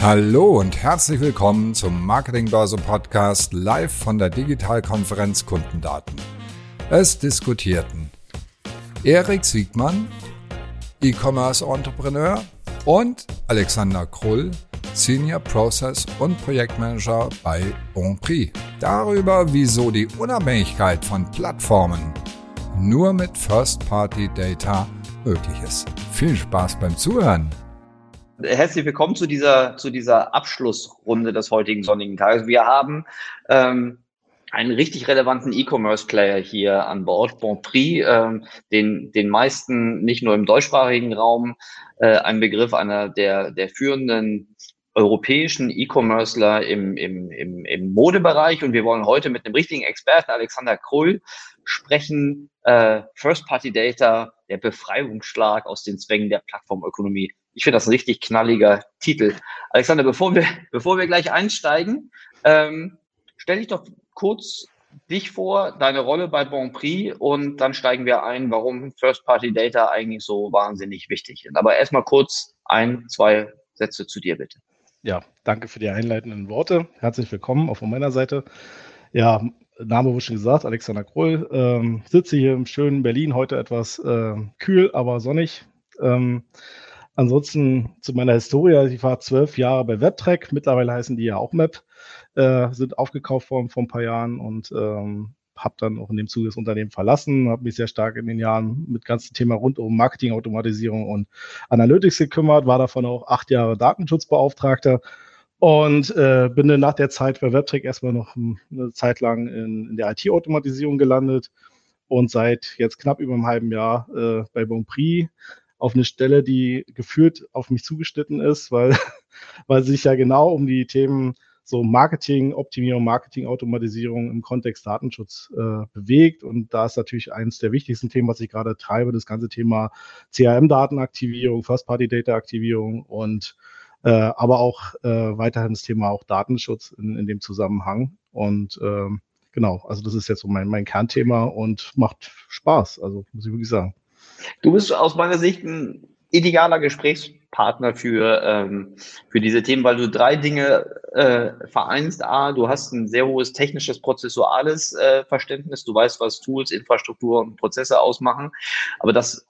Hallo und herzlich willkommen zum Marketingbörse Podcast live von der Digitalkonferenz Kundendaten. Es diskutierten Erik Siegmann, E-Commerce Entrepreneur und Alexander Krull, Senior Process und Projektmanager bei Bonprix. Darüber, wieso die Unabhängigkeit von Plattformen nur mit First-Party-Data möglich ist. Viel Spaß beim Zuhören! Herzlich willkommen zu dieser, zu dieser Abschlussrunde des heutigen sonnigen Tages. Wir haben ähm, einen richtig relevanten E-Commerce-Player hier an Bord, Bonprix, ähm, den, den meisten nicht nur im deutschsprachigen Raum äh, ein Begriff einer der, der führenden europäischen E-Commercer im, im, im, im Modebereich. Und wir wollen heute mit einem richtigen Experten, Alexander Krull, sprechen, äh, First-Party-Data, der Befreiungsschlag aus den Zwängen der Plattformökonomie. Ich finde das ein richtig knalliger Titel. Alexander, bevor wir, bevor wir gleich einsteigen, ähm, stell dich doch kurz dich vor, deine Rolle bei Bonprix und dann steigen wir ein, warum First-Party-Data eigentlich so wahnsinnig wichtig ist. Aber erstmal kurz ein, zwei Sätze zu dir bitte. Ja, danke für die einleitenden Worte. Herzlich willkommen auch von meiner Seite. Ja, Name wurde schon gesagt, Alexander Kroll. Ähm, sitze hier im schönen Berlin, heute etwas äh, kühl, aber sonnig. Ähm, Ansonsten zu meiner Historie, ich war zwölf Jahre bei WebTrack, mittlerweile heißen die ja auch Map, äh, sind aufgekauft worden vor ein paar Jahren und ähm, habe dann auch in dem Zuge das Unternehmen verlassen, habe mich sehr stark in den Jahren mit ganzen Thema rund um Marketing, Automatisierung und Analytics gekümmert, war davon auch acht Jahre Datenschutzbeauftragter und äh, bin dann nach der Zeit bei WebTrack erstmal noch eine Zeit lang in, in der IT-Automatisierung gelandet und seit jetzt knapp über einem halben Jahr äh, bei Bonprix auf eine Stelle, die geführt auf mich zugeschnitten ist, weil, weil sich ja genau um die Themen so Marketing, Optimierung, Marketing, Automatisierung im Kontext Datenschutz äh, bewegt. Und da ist natürlich eines der wichtigsten Themen, was ich gerade treibe, das ganze Thema CRM-Datenaktivierung, First-Party-Data-Aktivierung und äh, aber auch äh, weiterhin das Thema auch Datenschutz in, in dem Zusammenhang. Und äh, genau, also das ist jetzt so mein, mein Kernthema und macht Spaß, also muss ich wirklich sagen. Du bist aus meiner Sicht ein idealer Gesprächspartner für, ähm, für diese Themen, weil du drei Dinge äh, vereinst. A, du hast ein sehr hohes technisches, prozessuales äh, Verständnis. Du weißt, was Tools, Infrastruktur und Prozesse ausmachen. Aber das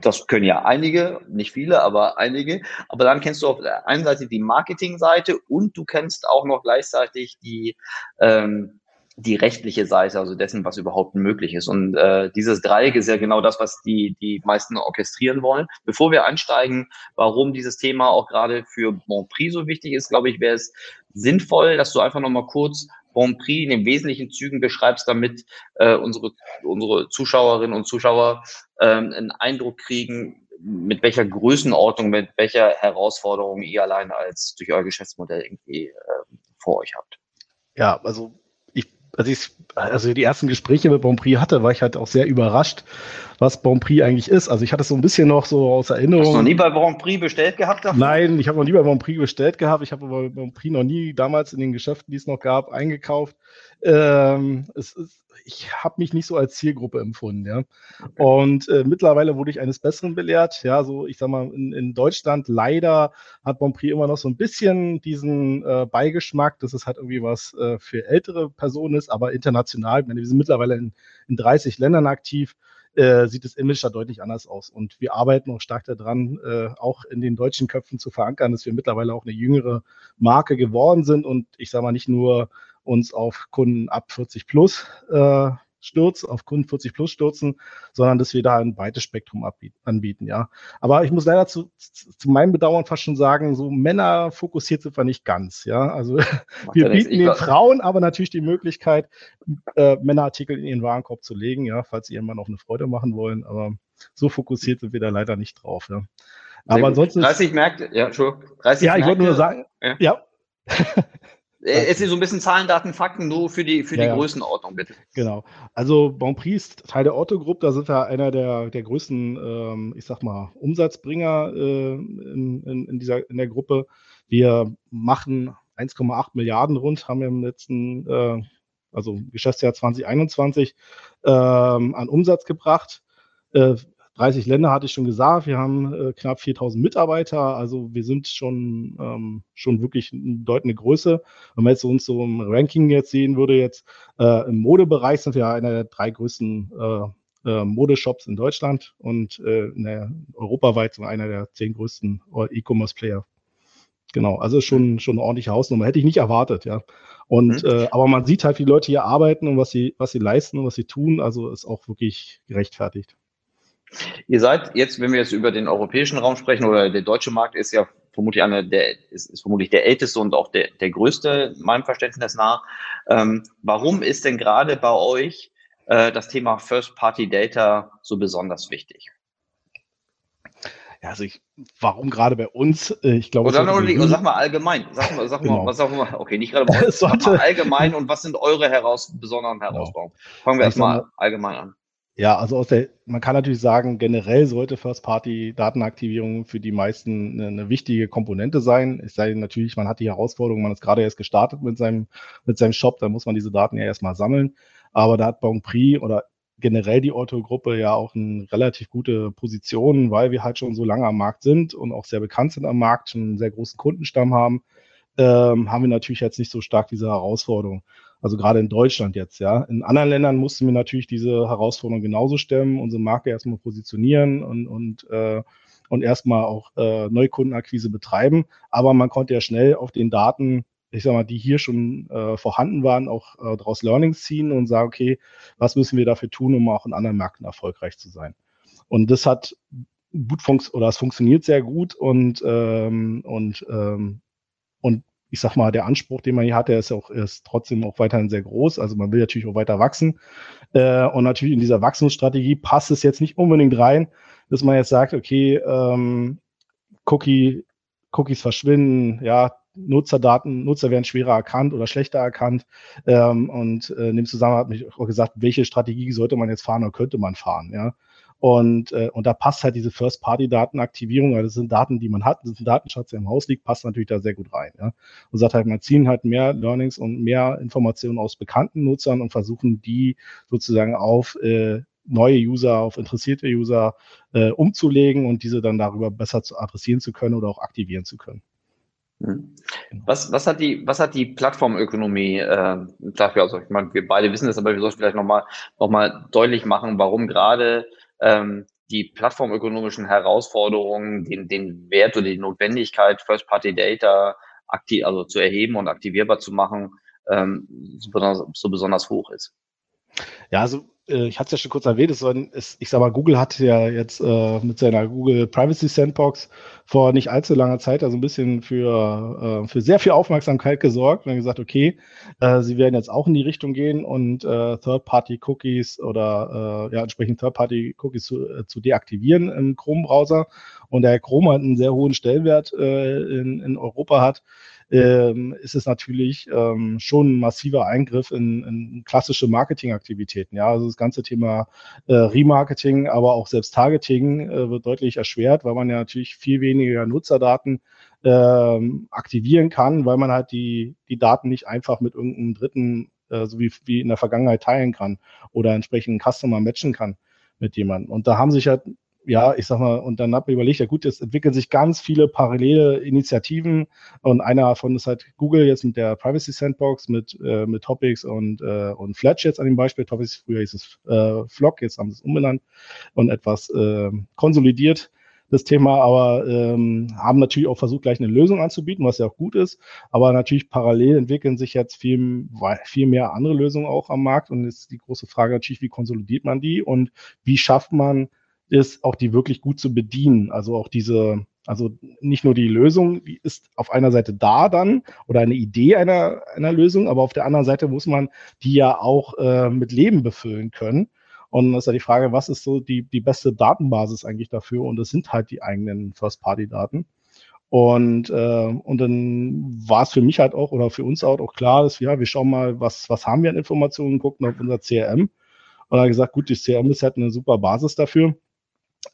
das können ja einige, nicht viele, aber einige. Aber dann kennst du auf der einen Seite die Marketingseite und du kennst auch noch gleichzeitig die ähm, die rechtliche Seite, also dessen, was überhaupt möglich ist. Und äh, dieses Dreieck ist ja genau das, was die, die meisten orchestrieren wollen. Bevor wir einsteigen, warum dieses Thema auch gerade für Bonprix so wichtig ist, glaube ich, wäre es sinnvoll, dass du einfach nochmal kurz Bonprix in den wesentlichen Zügen beschreibst, damit äh, unsere, unsere Zuschauerinnen und Zuschauer äh, einen Eindruck kriegen, mit welcher Größenordnung, mit welcher Herausforderung ihr allein als durch euer Geschäftsmodell irgendwie äh, vor euch habt. Ja, also als ich also die ersten Gespräche mit Bonprix hatte, war ich halt auch sehr überrascht, was Bonprix eigentlich ist. Also ich hatte so ein bisschen noch so aus Erinnerung. Hast du noch nie bei Bonprix bestellt gehabt? Davon? Nein, ich habe noch nie bei Bonprix bestellt gehabt. Ich habe bei Bonprix noch nie damals in den Geschäften, die es noch gab, eingekauft. Ähm, es ist, ich habe mich nicht so als Zielgruppe empfunden, ja. Okay. Und äh, mittlerweile wurde ich eines Besseren belehrt. Ja, so ich sag mal, in, in Deutschland leider hat Bonprix immer noch so ein bisschen diesen äh, Beigeschmack, dass es halt irgendwie was äh, für ältere Personen ist, aber international, wir sind mittlerweile in, in 30 Ländern aktiv. Äh, sieht das Image da deutlich anders aus. Und wir arbeiten auch stark daran, äh, auch in den deutschen Köpfen zu verankern, dass wir mittlerweile auch eine jüngere Marke geworden sind und ich sage mal nicht nur uns auf Kunden ab 40 plus äh, stürzen, auf Kunden 40 plus stürzen, sondern dass wir da ein weites Spektrum anbieten, ja. Aber ich muss leider zu, zu meinem Bedauern fast schon sagen, so Männer fokussiert sind wir nicht ganz, ja. Also Macht wir bieten den Frauen aber natürlich die Möglichkeit, äh, Männerartikel in ihren Warenkorb zu legen, ja, falls sie irgendwann auch eine Freude machen wollen. Aber so fokussiert sind wir da leider nicht drauf, ja. aber ansonsten. 30 Märkte, ja, Entschuldigung. 30 ja, ich wollte nur sagen, ja. ja. Äh, es ist so ein bisschen Zahlen, Daten, Fakten, nur für die, für die ja, Größenordnung, bitte. Genau. Also Bonprix, Teil der Otto Group, da sind wir einer der, der größten, ähm, ich sag mal, Umsatzbringer äh, in, in, in, dieser, in der Gruppe. Wir machen 1,8 Milliarden rund, haben wir im letzten, äh, also Geschäftsjahr 2021, ähm, an Umsatz gebracht. Äh, 30 Länder hatte ich schon gesagt. Wir haben äh, knapp 4000 Mitarbeiter. Also wir sind schon, ähm, schon wirklich eine bedeutende Größe. Wenn man jetzt uns so im Ranking jetzt sehen würde, jetzt äh, im Modebereich sind wir einer der drei größten äh, äh, Modeshops in Deutschland und äh, der, europaweit einer der zehn größten E-Commerce-Player. Genau, also schon, schon eine ordentliche Hausnummer. Hätte ich nicht erwartet, ja. Und mhm. äh, aber man sieht halt, wie Leute hier arbeiten und was sie, was sie leisten und was sie tun. Also ist auch wirklich gerechtfertigt. Ihr seid jetzt, wenn wir jetzt über den europäischen Raum sprechen, oder der deutsche Markt ist ja vermutlich einer der, ist, ist vermutlich der älteste und auch der, der größte, meinem Verständnis nach. Ähm, warum ist denn gerade bei euch äh, das Thema First-Party-Data so besonders wichtig? Ja, also ich, warum gerade bei uns? Äh, ich glaube, oder, oder, oder sag mal allgemein. Sag mal, sag genau. mal, sag mal, okay, nicht gerade bei uns, sag mal allgemein und was sind eure heraus besonderen genau. Herausforderungen? Fangen wir erstmal allgemein an. Ja, also aus der, man kann natürlich sagen, generell sollte First-Party-Datenaktivierung für die meisten eine, eine, wichtige Komponente sein. Es sei denn natürlich, man hat die Herausforderung, man ist gerade erst gestartet mit seinem, mit seinem Shop, dann muss man diese Daten ja erstmal sammeln. Aber da hat Bon Prix oder generell die Otto-Gruppe ja auch eine relativ gute Position, weil wir halt schon so lange am Markt sind und auch sehr bekannt sind am Markt, schon einen sehr großen Kundenstamm haben, ähm, haben wir natürlich jetzt nicht so stark diese Herausforderung. Also gerade in Deutschland jetzt, ja. In anderen Ländern mussten wir natürlich diese Herausforderung genauso stemmen, unsere Marke erstmal positionieren und, und, äh, und erstmal auch äh, Neukundenakquise betreiben. Aber man konnte ja schnell auf den Daten ich sag mal, die hier schon äh, vorhanden waren, auch äh, daraus Learnings ziehen und sagen, okay, was müssen wir dafür tun, um auch in anderen Märkten erfolgreich zu sein? Und das hat gut funktioniert oder es funktioniert sehr gut und ähm, und ähm, und ich sag mal, der Anspruch, den man hier hat, der ist auch ist trotzdem auch weiterhin sehr groß. Also man will natürlich auch weiter wachsen. Äh, und natürlich in dieser Wachstumsstrategie passt es jetzt nicht unbedingt rein, dass man jetzt sagt, okay, ähm, Cookie, Cookies verschwinden, ja, Nutzerdaten, Nutzer werden schwerer erkannt oder schlechter erkannt. Ähm, und äh, in dem Zusammenhang hat mich auch gesagt, welche Strategie sollte man jetzt fahren oder könnte man fahren, ja. Und, äh, und da passt halt diese First-Party-Datenaktivierung, weil das sind Daten, die man hat, das ist ein Datenschatz, der im Haus liegt, passt natürlich da sehr gut rein. Ja? Und sagt halt, man ziehen halt mehr Learnings und mehr Informationen aus bekannten Nutzern und versuchen die sozusagen auf äh, neue User, auf interessierte User äh, umzulegen und diese dann darüber besser zu adressieren zu können oder auch aktivieren zu können. Hm. Genau. Was, was, hat die, was hat die Plattformökonomie äh, dafür? Also ich meine, wir beide wissen das, aber wir sollten vielleicht nochmal noch mal deutlich machen, warum gerade ähm, die plattformökonomischen Herausforderungen, den, den Wert oder die Notwendigkeit, First-Party-Data aktiv, also zu erheben und aktivierbar zu machen, ähm, so, besonders, so besonders hoch ist. Ja, also äh, ich hatte es ja schon kurz erwähnt, es es, ich sag mal, Google hat ja jetzt äh, mit seiner Google Privacy Sandbox vor nicht allzu langer Zeit also ein bisschen für, äh, für sehr viel Aufmerksamkeit gesorgt und gesagt, okay, äh, sie werden jetzt auch in die Richtung gehen und äh, Third-Party-Cookies oder ja, entsprechend Third-Party-Cookies zu, zu deaktivieren im Chrome-Browser. Und der Chrome hat einen sehr hohen Stellwert in, in Europa hat, ähm, ist es natürlich ähm, schon ein massiver Eingriff in, in klassische Marketingaktivitäten. Ja, also das ganze Thema äh, Remarketing, aber auch selbst Targeting äh, wird deutlich erschwert, weil man ja natürlich viel weniger Nutzerdaten ähm, aktivieren kann, weil man halt die, die Daten nicht einfach mit irgendeinem Dritten, äh, so wie, wie in der Vergangenheit teilen kann oder entsprechend Customer matchen kann mit jemandem. Und da haben sich halt ja, ich sag mal, und dann habe ich überlegt, ja gut, jetzt entwickeln sich ganz viele parallele Initiativen und einer davon ist halt Google jetzt mit der Privacy Sandbox, mit, äh, mit Topics und, äh, und Fletch jetzt an dem Beispiel. Topics, früher hieß es äh, Flock, jetzt haben sie es umbenannt und etwas äh, konsolidiert das Thema, aber ähm, haben natürlich auch versucht, gleich eine Lösung anzubieten, was ja auch gut ist. Aber natürlich parallel entwickeln sich jetzt viel, viel mehr andere Lösungen auch am Markt. Und ist die große Frage natürlich, wie konsolidiert man die und wie schafft man ist, auch die wirklich gut zu bedienen. Also auch diese, also nicht nur die Lösung die ist auf einer Seite da dann oder eine Idee einer, einer Lösung, aber auf der anderen Seite muss man die ja auch äh, mit Leben befüllen können. Und das ist ja die Frage, was ist so die, die beste Datenbasis eigentlich dafür? Und das sind halt die eigenen First-Party-Daten. Und, äh, und dann war es für mich halt auch oder für uns auch, auch klar, dass ja, wir schauen mal, was, was haben wir an Informationen, gucken auf unser CRM. Und dann gesagt, gut, das CRM ist halt eine super Basis dafür.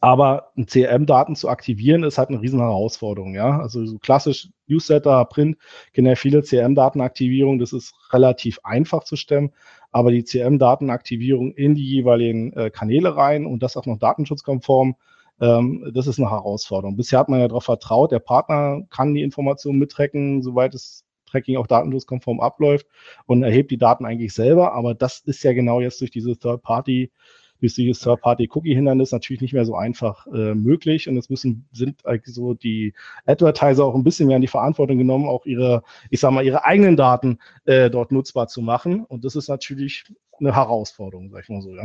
Aber CRM-Daten zu aktivieren, ist halt eine riesen Herausforderung, ja. Also so klassisch Newsletter, Print, ja viele CRM-Datenaktivierung. Das ist relativ einfach zu stemmen. Aber die CRM-Datenaktivierung in die jeweiligen äh, Kanäle rein und das auch noch datenschutzkonform, ähm, das ist eine Herausforderung. Bisher hat man ja darauf vertraut, der Partner kann die Informationen mittracken, soweit es Tracking auch datenschutzkonform abläuft und erhebt die Daten eigentlich selber. Aber das ist ja genau jetzt durch diese Third-Party durch dieses Third-Party-Cookie-Hindernis natürlich nicht mehr so einfach äh, möglich. Und es müssen, sind eigentlich so die Advertiser auch ein bisschen mehr in die Verantwortung genommen, auch ihre, ich sag mal, ihre eigenen Daten äh, dort nutzbar zu machen. Und das ist natürlich eine Herausforderung, sag ich mal so, ja.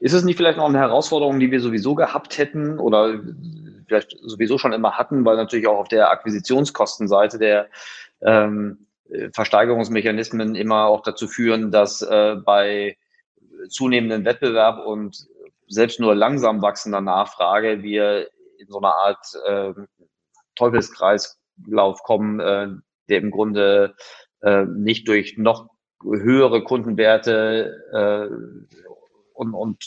Ist es nicht vielleicht noch eine Herausforderung, die wir sowieso gehabt hätten oder vielleicht sowieso schon immer hatten, weil natürlich auch auf der Akquisitionskostenseite der ähm, Versteigerungsmechanismen immer auch dazu führen, dass äh, bei zunehmenden Wettbewerb und selbst nur langsam wachsender Nachfrage wir in so eine Art äh, Teufelskreislauf kommen, äh, der im Grunde äh, nicht durch noch höhere Kundenwerte äh, und, und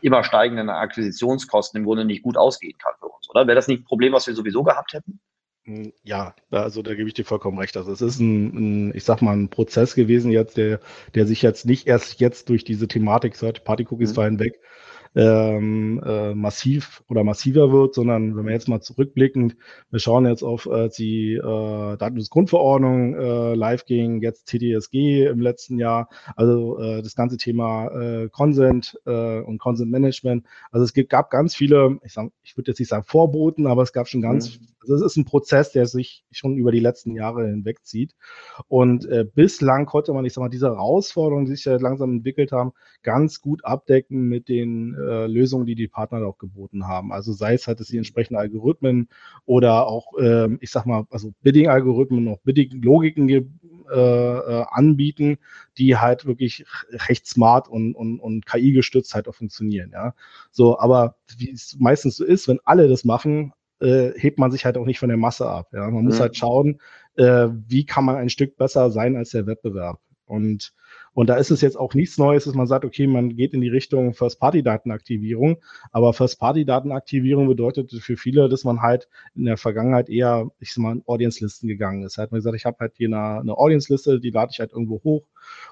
immer steigenden Akquisitionskosten im Grunde nicht gut ausgehen kann für uns, oder? Wäre das nicht ein Problem, was wir sowieso gehabt hätten? Hm, ja, also da gebe ich dir vollkommen recht. Also es ist ein, ein, ich sag mal, ein Prozess gewesen jetzt, der, der sich jetzt nicht erst jetzt durch diese Thematik Party Cookies mhm. fallen weg ähm, äh, massiv oder massiver wird, sondern wenn wir jetzt mal zurückblickend, wir schauen jetzt auf äh, die äh, Datenschutzgrundverordnung äh, live ging, jetzt TDSG im letzten Jahr, also äh, das ganze Thema äh, Consent äh, und Consent Management. Also es gibt, gab ganz viele, ich, sag, ich würde jetzt nicht sagen Vorboten, aber es gab schon ganz, mhm. also es ist ein Prozess, der sich schon über die letzten Jahre hinwegzieht. Und äh, bislang konnte man, ich sag mal, diese Herausforderungen, die sich ja langsam entwickelt haben, ganz gut abdecken mit den äh, Lösungen, die die Partner auch geboten haben. Also sei es halt, dass sie entsprechende Algorithmen oder auch, äh, ich sag mal, also Bidding-Algorithmen, auch Bidding-Logiken äh, äh, anbieten, die halt wirklich recht smart und, und, und KI-gestützt halt auch funktionieren. Ja, so, aber wie es meistens so ist, wenn alle das machen, äh, hebt man sich halt auch nicht von der Masse ab. Ja, man muss mhm. halt schauen, äh, wie kann man ein Stück besser sein als der Wettbewerb. Und und da ist es jetzt auch nichts Neues, dass man sagt, okay, man geht in die Richtung First-Party-Datenaktivierung. Aber First-Party-Datenaktivierung bedeutet für viele, dass man halt in der Vergangenheit eher, ich sag mal, in Audience-Listen gegangen ist. Hat man gesagt, ich habe halt hier eine, eine Audience-Liste, die lade ich halt irgendwo hoch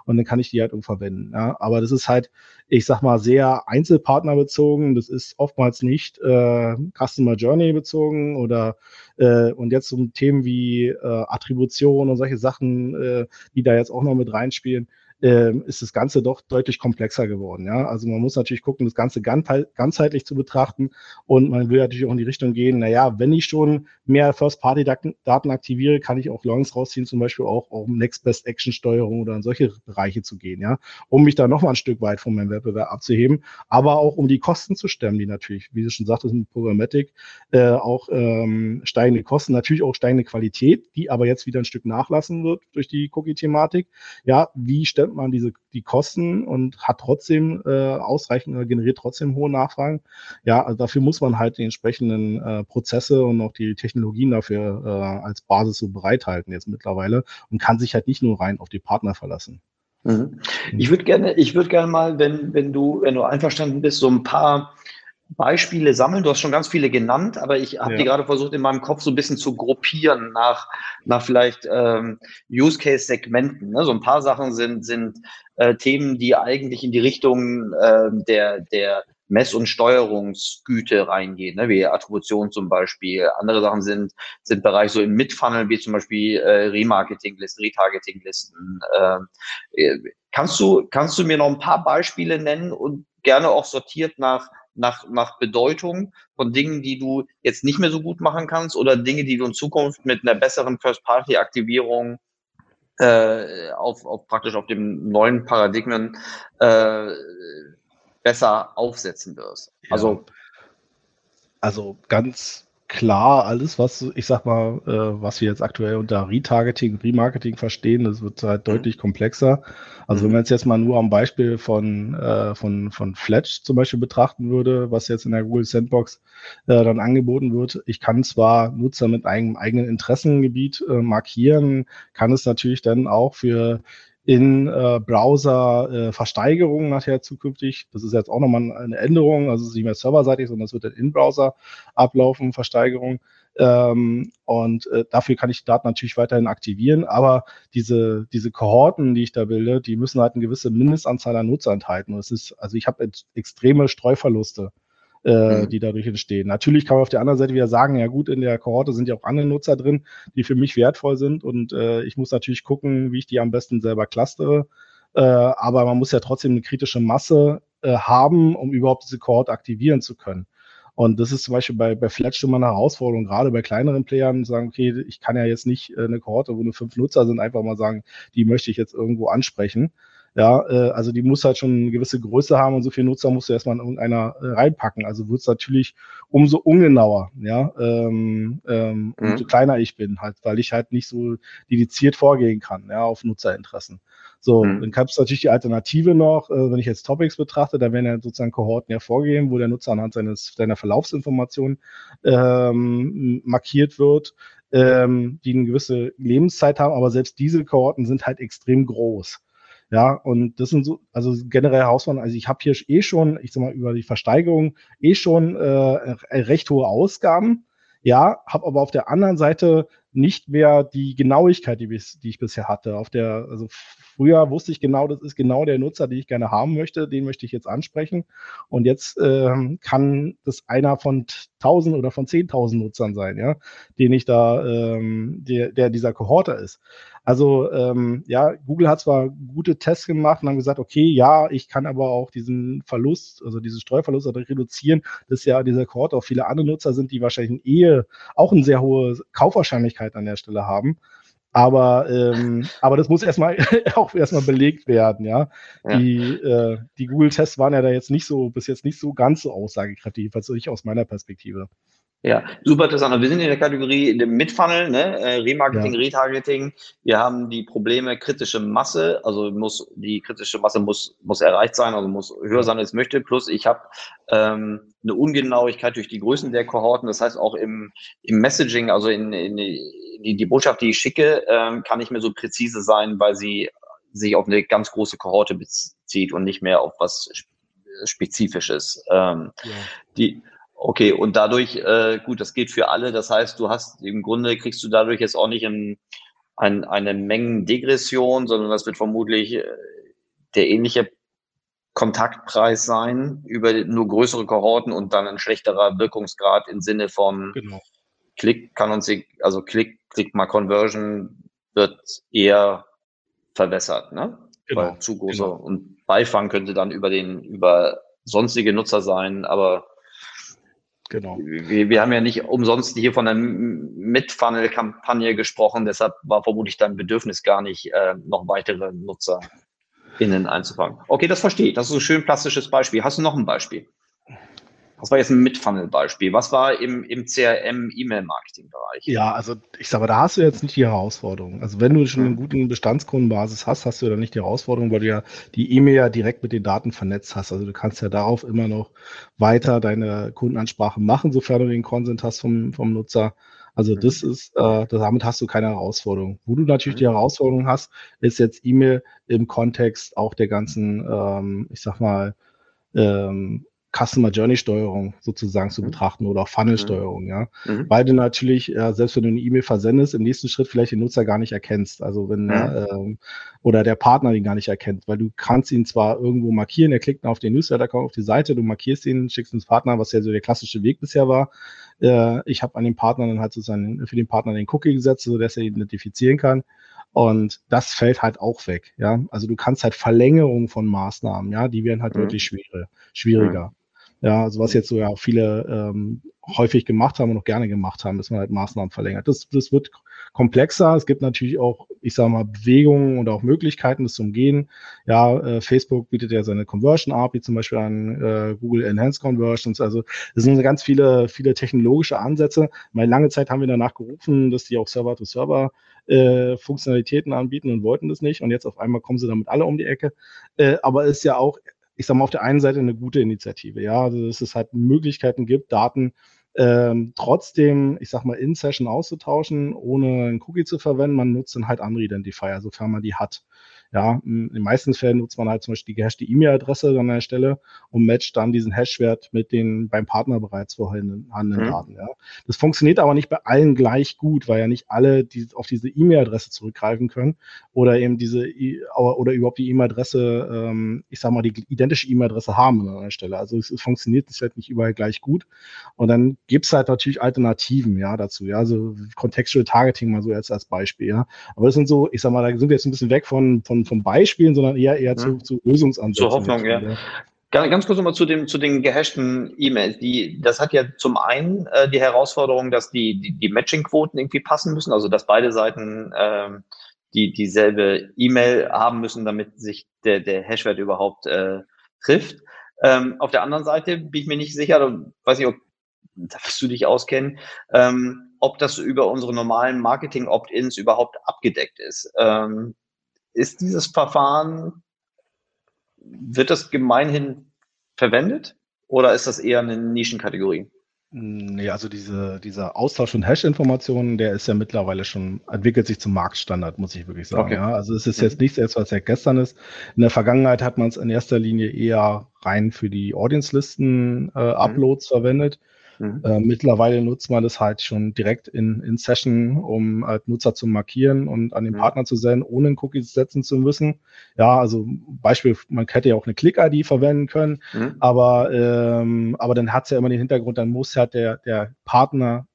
und dann kann ich die halt irgendwo verwenden. Ja. Aber das ist halt, ich sag mal, sehr einzelpartnerbezogen. Das ist oftmals nicht äh, Customer Journey bezogen oder äh, und jetzt um Themen wie äh, Attribution und solche Sachen, äh, die da jetzt auch noch mit reinspielen äh, ist das Ganze doch deutlich komplexer geworden. Ja? Also man muss natürlich gucken, das Ganze ganzheitlich zu betrachten und man will natürlich auch in die Richtung gehen, naja, wenn ich schon mehr First-Party-Daten aktiviere, kann ich auch Logs rausziehen, zum Beispiel auch um Next-Best-Action-Steuerung oder in solche Bereiche zu gehen, ja, um mich da nochmal ein Stück weit von meinem Wettbewerb abzuheben, aber auch um die Kosten zu stemmen, die natürlich, wie du schon sagtest, mit Programmatic äh, auch ähm, steigende Kosten, natürlich auch steigende Qualität, die aber jetzt wieder ein Stück nachlassen wird durch die Cookie-Thematik. Ja, wie stemmt man diese, die Kosten und hat trotzdem äh, ausreichend oder generiert trotzdem hohe Nachfragen. Ja, also dafür muss man halt die entsprechenden äh, Prozesse und auch die Technologien dafür äh, als Basis so bereithalten jetzt mittlerweile und kann sich halt nicht nur rein auf die Partner verlassen. Mhm. Ich würde gerne, ich würde gerne mal, wenn, wenn du, wenn du einverstanden bist, so ein paar Beispiele sammeln. Du hast schon ganz viele genannt, aber ich habe ja. die gerade versucht, in meinem Kopf so ein bisschen zu gruppieren nach, nach vielleicht ähm, Use-Case-Segmenten. Ne? So ein paar Sachen sind, sind äh, Themen, die eigentlich in die Richtung äh, der, der Mess- und Steuerungsgüte reingehen, ne? wie Attribution zum Beispiel. Andere Sachen sind, sind Bereich so im Mid-Funnel, wie zum Beispiel äh, Remarketing-Listen, Retargeting-Listen. Ähm, äh, kannst, du, kannst du mir noch ein paar Beispiele nennen und gerne auch sortiert nach nach, nach Bedeutung von Dingen, die du jetzt nicht mehr so gut machen kannst oder Dinge, die du in Zukunft mit einer besseren First-Party-Aktivierung äh, auf, auf praktisch auf dem neuen Paradigmen äh, besser aufsetzen wirst. Also, also ganz klar, alles, was ich sag mal, äh, was wir jetzt aktuell unter Retargeting, Remarketing verstehen, das wird halt mhm. deutlich komplexer. Also mhm. wenn man jetzt, jetzt mal nur am Beispiel von, äh, von, von Fletch zum Beispiel betrachten würde, was jetzt in der Google Sandbox äh, dann angeboten wird, ich kann zwar Nutzer mit einem eigenen Interessengebiet äh, markieren, kann es natürlich dann auch für in äh, Browser-Versteigerungen äh, nachher zukünftig. Das ist jetzt auch nochmal eine Änderung, also es ist nicht mehr serverseitig, sondern es wird dann in Browser ablaufen, Versteigerung. Ähm, und äh, dafür kann ich Daten natürlich weiterhin aktivieren, aber diese, diese Kohorten, die ich da bilde, die müssen halt eine gewisse Mindestanzahl an Nutzer enthalten. Und es ist, also ich habe extreme Streuverluste äh, mhm. die dadurch entstehen. Natürlich kann man auf der anderen Seite wieder sagen, ja gut, in der Kohorte sind ja auch andere Nutzer drin, die für mich wertvoll sind und äh, ich muss natürlich gucken, wie ich die am besten selber clustere. Äh, aber man muss ja trotzdem eine kritische Masse äh, haben, um überhaupt diese Kohorte aktivieren zu können. Und das ist zum Beispiel bei, bei Fletch immer eine Herausforderung, gerade bei kleineren Playern, sagen, okay, ich kann ja jetzt nicht äh, eine Kohorte, wo nur fünf Nutzer sind, einfach mal sagen, die möchte ich jetzt irgendwo ansprechen. Ja, äh, also die muss halt schon eine gewisse Größe haben und so viele Nutzer musst du erstmal in irgendeiner äh, reinpacken. Also wird es natürlich umso ungenauer, ja, ähm, ähm, mhm. umso kleiner ich bin, halt, weil ich halt nicht so dediziert vorgehen kann, ja, auf Nutzerinteressen. So, mhm. dann gab es natürlich die Alternative noch, äh, wenn ich jetzt Topics betrachte, da werden ja sozusagen Kohorten hervorgegeben, wo der Nutzer anhand seines, seiner Verlaufsinformation ähm, markiert wird, ähm, die eine gewisse Lebenszeit haben, aber selbst diese Kohorten sind halt extrem groß. Ja, und das sind so, also generell Herausforderungen. Also ich habe hier eh schon, ich sag mal, über die Versteigerung eh schon äh, recht hohe Ausgaben. Ja, habe aber auf der anderen Seite nicht mehr die Genauigkeit, die, ich, die ich bisher hatte. Auf der, also früher wusste ich genau, das ist genau der Nutzer, den ich gerne haben möchte, den möchte ich jetzt ansprechen. Und jetzt ähm, kann das einer von 1000 oder von 10.000 Nutzern sein, ja, den ich da, ähm, der, der dieser Kohorte ist. Also ähm, ja, Google hat zwar gute Tests gemacht und haben gesagt, okay, ja, ich kann aber auch diesen Verlust, also diesen Streuverlust reduzieren, dass ja dieser Kohorte auch viele andere Nutzer sind, die wahrscheinlich in Ehe auch eine sehr hohe Kaufwahrscheinlichkeit an der Stelle haben. Aber, ähm, aber das muss erstmal auch erstmal belegt werden, ja. ja. Die, äh, die Google-Tests waren ja da jetzt nicht so, bis jetzt nicht so ganz so aussagekräftig, jedenfalls ich aus meiner Perspektive. Ja, super interessant. Wir sind in der Kategorie dem Mitfunnel, ne? Äh, Remarketing, ja. Retargeting. Wir haben die Probleme kritische Masse, also muss die kritische Masse muss muss erreicht sein, also muss höher sein als möchte. Plus ich habe ähm, eine Ungenauigkeit durch die Größen der Kohorten. Das heißt auch im im Messaging, also in, in die, die Botschaft, die ich schicke, ähm, kann nicht mehr so präzise sein, weil sie sich auf eine ganz große Kohorte bezieht und nicht mehr auf was Spezifisches. Ähm, ja. Die Okay, und dadurch, äh, gut, das geht für alle. Das heißt, du hast im Grunde kriegst du dadurch jetzt auch nicht ein, ein, eine Mengendegression, sondern das wird vermutlich äh, der ähnliche Kontaktpreis sein über nur größere Kohorten und dann ein schlechterer Wirkungsgrad im Sinne von genau. Klick kann uns, also Klick, Klick mal Conversion wird eher verwässert, ne? Genau. Weil zu große genau. und Beifang könnte dann über den, über sonstige Nutzer sein, aber Genau. Wir, wir, haben ja nicht umsonst hier von einer Mid-Funnel-Kampagne gesprochen, deshalb war vermutlich dein Bedürfnis gar nicht, äh, noch weitere NutzerInnen einzufangen. Okay, das verstehe ich. Das ist ein schön plastisches Beispiel. Hast du noch ein Beispiel? Das war jetzt ein Mid-Funnel-Beispiel. Was war im, im CRM-E-Mail-Marketing-Bereich? Ja, also ich sage, da hast du jetzt nicht die Herausforderung. Also wenn du schon eine gute Bestandskundenbasis hast, hast du da nicht die Herausforderung, weil du ja die E-Mail ja direkt mit den Daten vernetzt hast. Also du kannst ja darauf immer noch weiter deine Kundenansprache machen, sofern du den Consent hast vom, vom Nutzer. Also das ist, äh, damit hast du keine Herausforderung. Wo du natürlich die. Herausforderung hast, ist jetzt E-Mail im Kontext auch der ganzen, ähm, ich sag mal, ähm, Customer Journey Steuerung sozusagen zu mhm. betrachten oder auch Funnel Steuerung, ja. Mhm. Weil du natürlich, ja, selbst wenn du eine E-Mail versendest, im nächsten Schritt vielleicht den Nutzer gar nicht erkennst. Also wenn, mhm. ähm, oder der Partner ihn gar nicht erkennt, weil du kannst ihn zwar irgendwo markieren, er klickt auf den Newsletter, kommt auf die Seite, du markierst ihn, schickst ins Partner, was ja so der klassische Weg bisher war. Äh, ich habe an den Partner dann halt sozusagen für den Partner den Cookie gesetzt, sodass er identifizieren kann. Und das fällt halt auch weg, ja. Also du kannst halt Verlängerung von Maßnahmen, ja, die werden halt mhm. deutlich schwieriger. schwieriger. Ja, also was jetzt so ja viele ähm, häufig gemacht haben und auch gerne gemacht haben, dass man halt Maßnahmen verlängert. Das, das wird komplexer. Es gibt natürlich auch, ich sage mal, Bewegungen und auch Möglichkeiten, das zu umgehen. Ja, äh, Facebook bietet ja seine Conversion API zum Beispiel an, äh, Google Enhanced Conversions. Also es sind ganz viele, viele technologische Ansätze. Mal lange Zeit haben wir danach gerufen, dass die auch Server-to-Server äh, Funktionalitäten anbieten und wollten das nicht. Und jetzt auf einmal kommen sie damit alle um die Ecke. Äh, aber es ist ja auch ich sage mal, auf der einen Seite eine gute Initiative, ja, also dass es halt Möglichkeiten gibt, Daten ähm, trotzdem, ich sag mal, in Session auszutauschen, ohne einen Cookie zu verwenden. Man nutzt dann halt andere Identifier, sofern man die hat. Ja, in den meisten Fällen nutzt man halt zum Beispiel die gehashte E-Mail-Adresse an der Stelle und matcht dann diesen Hashwert mit den beim Partner bereits vorhandenen mhm. Daten. Ja. Das funktioniert aber nicht bei allen gleich gut, weil ja nicht alle die auf diese E-Mail-Adresse zurückgreifen können oder eben diese oder überhaupt die E-Mail-Adresse, ähm, ich sag mal, die identische E-Mail-Adresse haben an einer Stelle. Also es, es funktioniert das halt nicht überall gleich gut. Und dann gibt's halt natürlich Alternativen, ja, dazu. Ja, also Contextual Targeting mal so jetzt als Beispiel, ja. Aber das sind so, ich sag mal, da sind wir jetzt ein bisschen weg von, von, von Beispielen, sondern eher eher zu, zu Lösungsansätzen. Zur Hoffnung, ja. ja. Ganz kurz nochmal zu dem zu den gehashten E-Mails. Die, das hat ja zum einen äh, die Herausforderung, dass die die, die Matching-Quoten irgendwie passen müssen, also dass beide Seiten ähm, die dieselbe E-Mail haben müssen, damit sich der der Hashwert überhaupt äh, trifft. Ähm, auf der anderen Seite bin ich mir nicht sicher, weiß nicht, ob da wirst du dich auskennen, ähm, ob das über unsere normalen Marketing-Opt-ins überhaupt abgedeckt ist. Ähm, ist dieses Verfahren, wird das gemeinhin verwendet oder ist das eher eine Nischenkategorie? Nee, also diese, dieser Austausch von Hash-Informationen, der ist ja mittlerweile schon, entwickelt sich zum Marktstandard, muss ich wirklich sagen. Okay. Ja, also es ist jetzt mhm. nichts, was ja gestern ist. In der Vergangenheit hat man es in erster Linie eher rein für die Audience-Listen-Uploads äh, mhm. verwendet. Mhm. Äh, mittlerweile nutzt man das halt schon direkt in, in Session, um halt Nutzer zu markieren und an den mhm. Partner zu senden, ohne einen Cookie setzen zu müssen. Ja, also Beispiel, man hätte ja auch eine Click-ID verwenden können, mhm. aber, ähm, aber dann hat es ja immer den Hintergrund, dann muss halt der, der Partner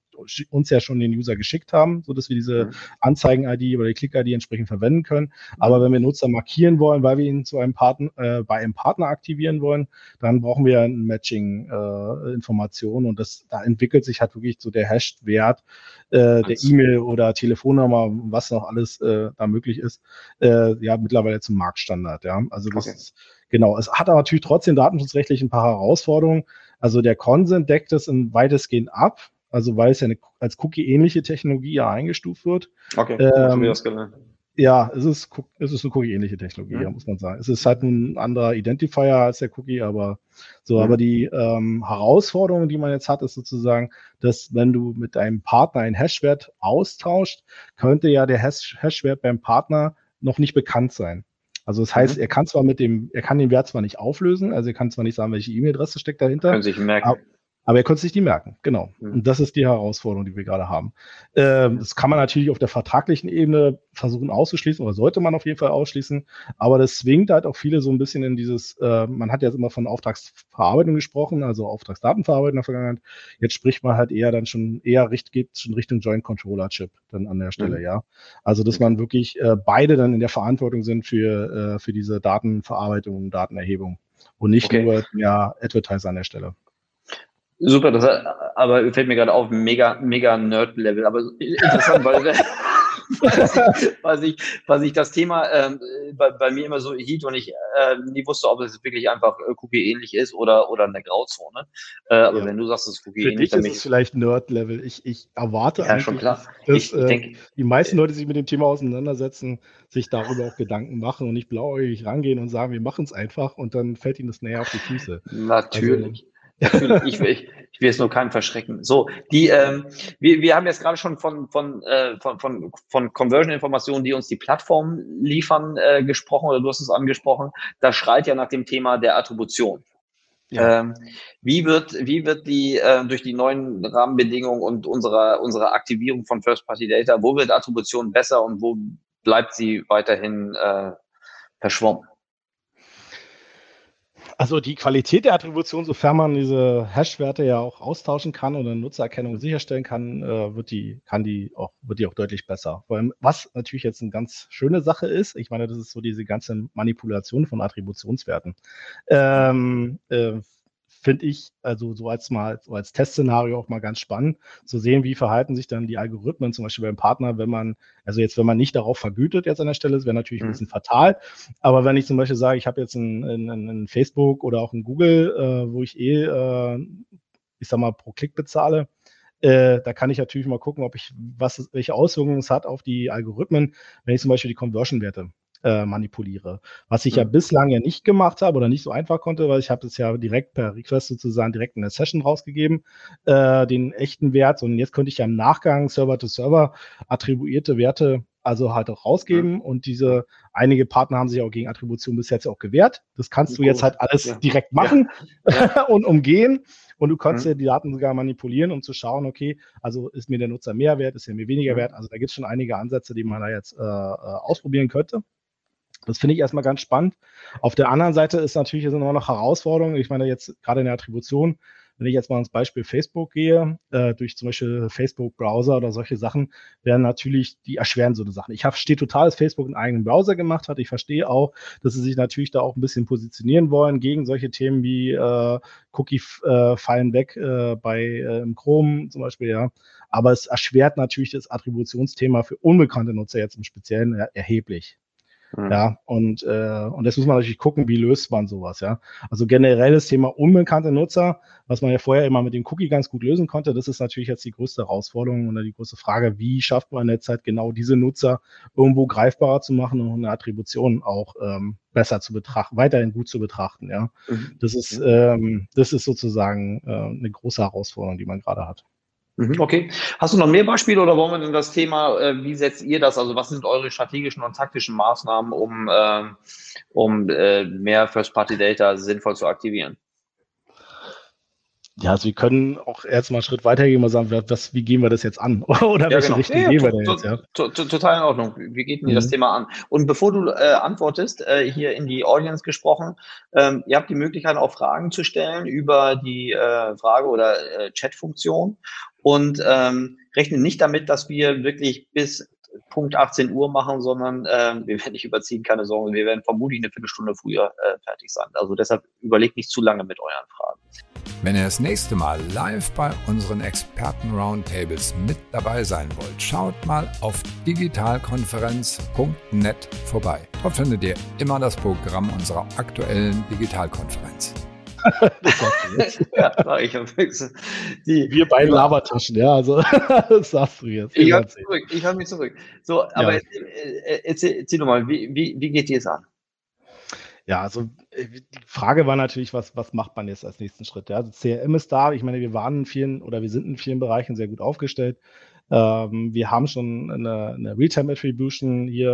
uns ja schon den User geschickt haben, so dass wir diese mhm. Anzeigen-ID oder die Click-ID entsprechend verwenden können. Aber wenn wir Nutzer markieren wollen, weil wir ihn zu einem Partner, äh, bei einem Partner aktivieren wollen, dann brauchen wir ein Matching-Information äh, und das, da entwickelt sich halt wirklich so der Hash-Wert äh, der E-Mail oder Telefonnummer, was noch alles äh, da möglich ist, äh, ja, mittlerweile zum Marktstandard, ja. Also das okay. ist, genau. Es hat aber natürlich trotzdem datenschutzrechtlich ein paar Herausforderungen. Also der Consent deckt es in weitestgehend ab also weil es ja eine, als Cookie-ähnliche Technologie ja eingestuft wird. Okay, ähm, das gelernt. Ja, es ist, es ist eine Cookie-ähnliche Technologie, mhm. ja, muss man sagen. Es ist halt ein anderer Identifier als der Cookie, aber so, mhm. aber die ähm, Herausforderung, die man jetzt hat, ist sozusagen, dass wenn du mit deinem Partner einen Hashwert austauscht, könnte ja der Hash Hashwert beim Partner noch nicht bekannt sein. Also das heißt, mhm. er kann zwar mit dem, er kann den Wert zwar nicht auflösen, also er kann zwar nicht sagen, welche E-Mail-Adresse steckt dahinter. Können sich merken. Aber, er konnte sich die merken, genau. Mhm. Und das ist die Herausforderung, die wir gerade haben. Ähm, das kann man natürlich auf der vertraglichen Ebene versuchen auszuschließen oder sollte man auf jeden Fall ausschließen. Aber das zwingt halt auch viele so ein bisschen in dieses, äh, man hat jetzt immer von Auftragsverarbeitung gesprochen, also Auftragsdatenverarbeitung in der Vergangenheit. Jetzt spricht man halt eher dann schon eher richt, geht schon Richtung Joint Controller Chip dann an der Stelle, mhm. ja. Also, dass man wirklich äh, beide dann in der Verantwortung sind für, äh, für diese Datenverarbeitung und Datenerhebung und nicht okay. nur ja Advertiser an der Stelle. Super, das aber fällt mir gerade auf, mega, mega Nerd-Level, aber interessant, weil was ich, was ich das Thema ähm, bei, bei mir immer so hielt und ich äh, nie wusste, ob es wirklich einfach äh, Cookie-ähnlich ist oder, oder eine Grauzone. Äh, aber ja. wenn du sagst, es ist Cookie-ähnlich. Für dich ist es vielleicht Nerd-Level. Ich, ich erwarte ja, klar. dass ich, äh, denk, die meisten Leute, die sich mit dem Thema auseinandersetzen, sich darüber auch Gedanken machen und nicht blauäugig rangehen und sagen, wir machen es einfach und dann fällt ihnen das näher auf die Füße. Natürlich. Also, ich, ich, ich will es nur keinem verschrecken. So, die, ähm, wir, wir haben jetzt gerade schon von, von, äh, von, von, von Conversion-Informationen, die uns die Plattform liefern, äh, gesprochen oder du hast es angesprochen. Das schreit ja nach dem Thema der Attribution. Ja. Ähm, wie wird, wie wird die äh, durch die neuen Rahmenbedingungen und unsere, unsere Aktivierung von First-Party-Data, wo wird Attribution besser und wo bleibt sie weiterhin äh, verschwommen? Also die Qualität der Attribution, sofern man diese Hash-Werte ja auch austauschen kann oder Nutzererkennung sicherstellen kann, äh, wird die, kann die auch, wird die auch deutlich besser. Vor allem, was natürlich jetzt eine ganz schöne Sache ist, ich meine, das ist so diese ganze Manipulation von Attributionswerten. Ähm, äh, finde ich, also so als mal, so als Testszenario auch mal ganz spannend, zu sehen, wie verhalten sich dann die Algorithmen, zum Beispiel beim Partner, wenn man, also jetzt, wenn man nicht darauf vergütet jetzt an der Stelle, das wäre natürlich mhm. ein bisschen fatal. Aber wenn ich zum Beispiel sage, ich habe jetzt ein, ein, ein, Facebook oder auch ein Google, äh, wo ich eh, äh, ich sag mal, pro Klick bezahle, äh, da kann ich natürlich mal gucken, ob ich, was, welche Auswirkungen es hat auf die Algorithmen, wenn ich zum Beispiel die Conversion-Werte äh, manipuliere. Was ich ja. ja bislang ja nicht gemacht habe oder nicht so einfach konnte, weil ich habe es ja direkt per Request sozusagen direkt in der Session rausgegeben, äh, den echten Wert. Und jetzt könnte ich ja im Nachgang Server-to-Server -Server attribuierte Werte also halt auch rausgeben. Und diese einige Partner haben sich auch gegen Attribution bis jetzt auch gewehrt. Das kannst du jetzt halt alles ja. direkt machen ja. und umgehen. Und du kannst mhm. ja die Daten sogar manipulieren, um zu schauen, okay, also ist mir der Nutzer mehr wert, ist er mir weniger mhm. wert. Also da gibt es schon einige Ansätze, die man da jetzt äh, äh, ausprobieren könnte. Das finde ich erstmal ganz spannend. Auf der anderen Seite ist natürlich immer noch Herausforderung. Ich meine, jetzt gerade in der Attribution, wenn ich jetzt mal ins Beispiel Facebook gehe, äh, durch zum Beispiel Facebook-Browser oder solche Sachen, werden natürlich, die erschweren so eine Sachen. Ich verstehe total, dass Facebook einen eigenen Browser gemacht hat. Ich verstehe auch, dass sie sich natürlich da auch ein bisschen positionieren wollen gegen solche Themen wie äh, Cookie äh, fallen weg äh, bei äh, Chrome zum Beispiel, ja. Aber es erschwert natürlich das Attributionsthema für unbekannte Nutzer jetzt im Speziellen er erheblich. Mhm. Ja, und, äh, und das muss man natürlich gucken, wie löst man sowas, ja. Also generell das Thema unbekannte Nutzer, was man ja vorher immer mit dem Cookie ganz gut lösen konnte, das ist natürlich jetzt die größte Herausforderung oder die größte Frage, wie schafft man in der Zeit genau diese Nutzer irgendwo greifbarer zu machen und eine Attribution auch ähm, besser zu betrachten, weiterhin gut zu betrachten, ja. Mhm. Das ist, ähm, das ist sozusagen äh, eine große Herausforderung, die man gerade hat. Mhm, okay. Hast du noch mehr Beispiele oder wollen wir denn das Thema, äh, wie setzt ihr das? Also was sind eure strategischen und taktischen Maßnahmen, um, äh, um äh, mehr First-Party-Data sinnvoll zu aktivieren? Ja, also wir können auch erstmal einen Schritt weitergehen und sagen, was, wie gehen wir das jetzt an? Oder ja, welche genau. Richtung ja, gehen wir denn jetzt? Ja? Total in Ordnung. Wie geht denn mhm. das Thema an? Und bevor du äh, antwortest, äh, hier in die Audience gesprochen, ähm, ihr habt die Möglichkeit, auch Fragen zu stellen über die äh, Frage- oder äh, Chat-Funktion und ähm, rechnen nicht damit, dass wir wirklich bis Punkt 18 Uhr machen, sondern äh, wir werden nicht überziehen, keine Sorge. Wir werden vermutlich eine Viertelstunde früher äh, fertig sein. Also deshalb überlegt nicht zu lange mit euren Fragen. Wenn ihr das nächste Mal live bei unseren Experten-Roundtables mit dabei sein wollt, schaut mal auf digitalkonferenz.net vorbei. Dort findet ihr immer das Programm unserer aktuellen Digitalkonferenz. Jetzt. ja, ich habe die, Wir beiden ja. Labertaschen, ja, also das sagst du jetzt. Ich halte zurück, ich halte mich zurück. So, aber ja. erzähl, erzähl doch mal, wie, wie, wie geht dir es an? Ja, also äh, die Frage war natürlich, was, was macht man jetzt als nächsten Schritt? Ja, also CRM ist da. Ich meine, wir waren in vielen oder wir sind in vielen Bereichen sehr gut aufgestellt. Ähm, wir haben schon eine, eine Realtime-Attribution hier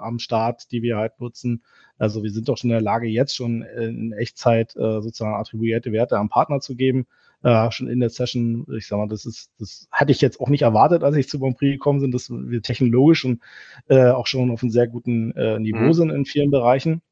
äh, am Start, die wir halt nutzen. Also wir sind doch schon in der Lage, jetzt schon in Echtzeit äh, sozusagen attribuierte Werte am Partner zu geben. Äh, schon in der Session, ich sag mal, das ist, das hatte ich jetzt auch nicht erwartet, als ich zu Grand Prix gekommen bin, dass wir technologisch und äh, auch schon auf einem sehr guten äh, Niveau mhm. sind in vielen Bereichen.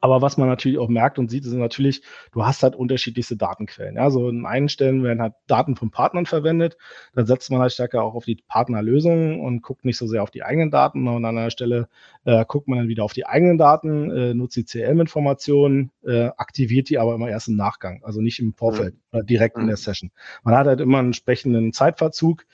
Aber was man natürlich auch merkt und sieht, ist natürlich, du hast halt unterschiedlichste Datenquellen. Ja, so in einen Stellen werden halt Daten von Partnern verwendet. Dann setzt man halt stärker auch auf die Partnerlösungen und guckt nicht so sehr auf die eigenen Daten. Und an einer Stelle äh, guckt man dann wieder auf die eigenen Daten, äh, nutzt die CRM-Informationen, äh, aktiviert die aber immer erst im Nachgang, also nicht im Vorfeld, mhm. direkt in der Session. Man hat halt immer einen entsprechenden Zeitverzug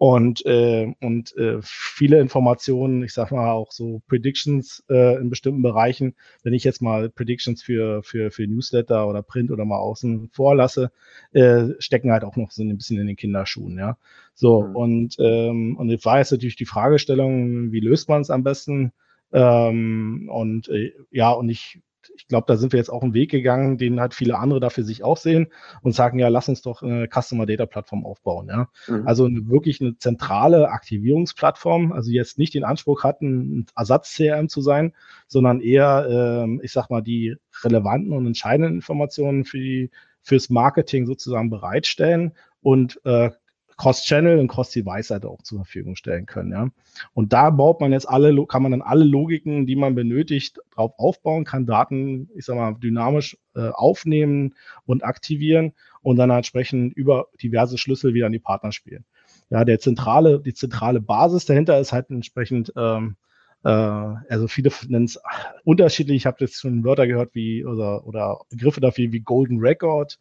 und, äh, und äh, viele Informationen, ich sag mal auch so Predictions äh, in bestimmten Bereichen. Wenn ich jetzt mal Predictions für, für, für Newsletter oder Print oder mal außen vorlasse, äh, stecken halt auch noch so ein bisschen in den Kinderschuhen, ja. So, mhm. und, ähm, und jetzt war jetzt natürlich die Fragestellung, wie löst man es am besten? Ähm, und äh, ja, und ich ich glaube, da sind wir jetzt auch einen Weg gegangen, den halt viele andere dafür sich auch sehen und sagen, ja, lass uns doch eine Customer Data Plattform aufbauen. Ja? Mhm. Also eine, wirklich eine zentrale Aktivierungsplattform, also jetzt nicht den Anspruch hatten, ein Ersatz-CRM zu sein, sondern eher, äh, ich sag mal, die relevanten und entscheidenden Informationen für die, fürs Marketing sozusagen bereitstellen und äh, Cross-Channel und Cross-Device-Seite auch zur Verfügung stellen können. Ja. Und da baut man jetzt alle, kann man dann alle Logiken, die man benötigt, drauf aufbauen, kann Daten, ich sag mal, dynamisch äh, aufnehmen und aktivieren und dann entsprechend über diverse Schlüssel wieder an die Partner spielen. Ja, der zentrale, die zentrale Basis dahinter ist halt entsprechend ähm, äh, also viele nennen es unterschiedlich. Ich habe jetzt schon Wörter gehört wie oder, oder Begriffe dafür wie Golden Record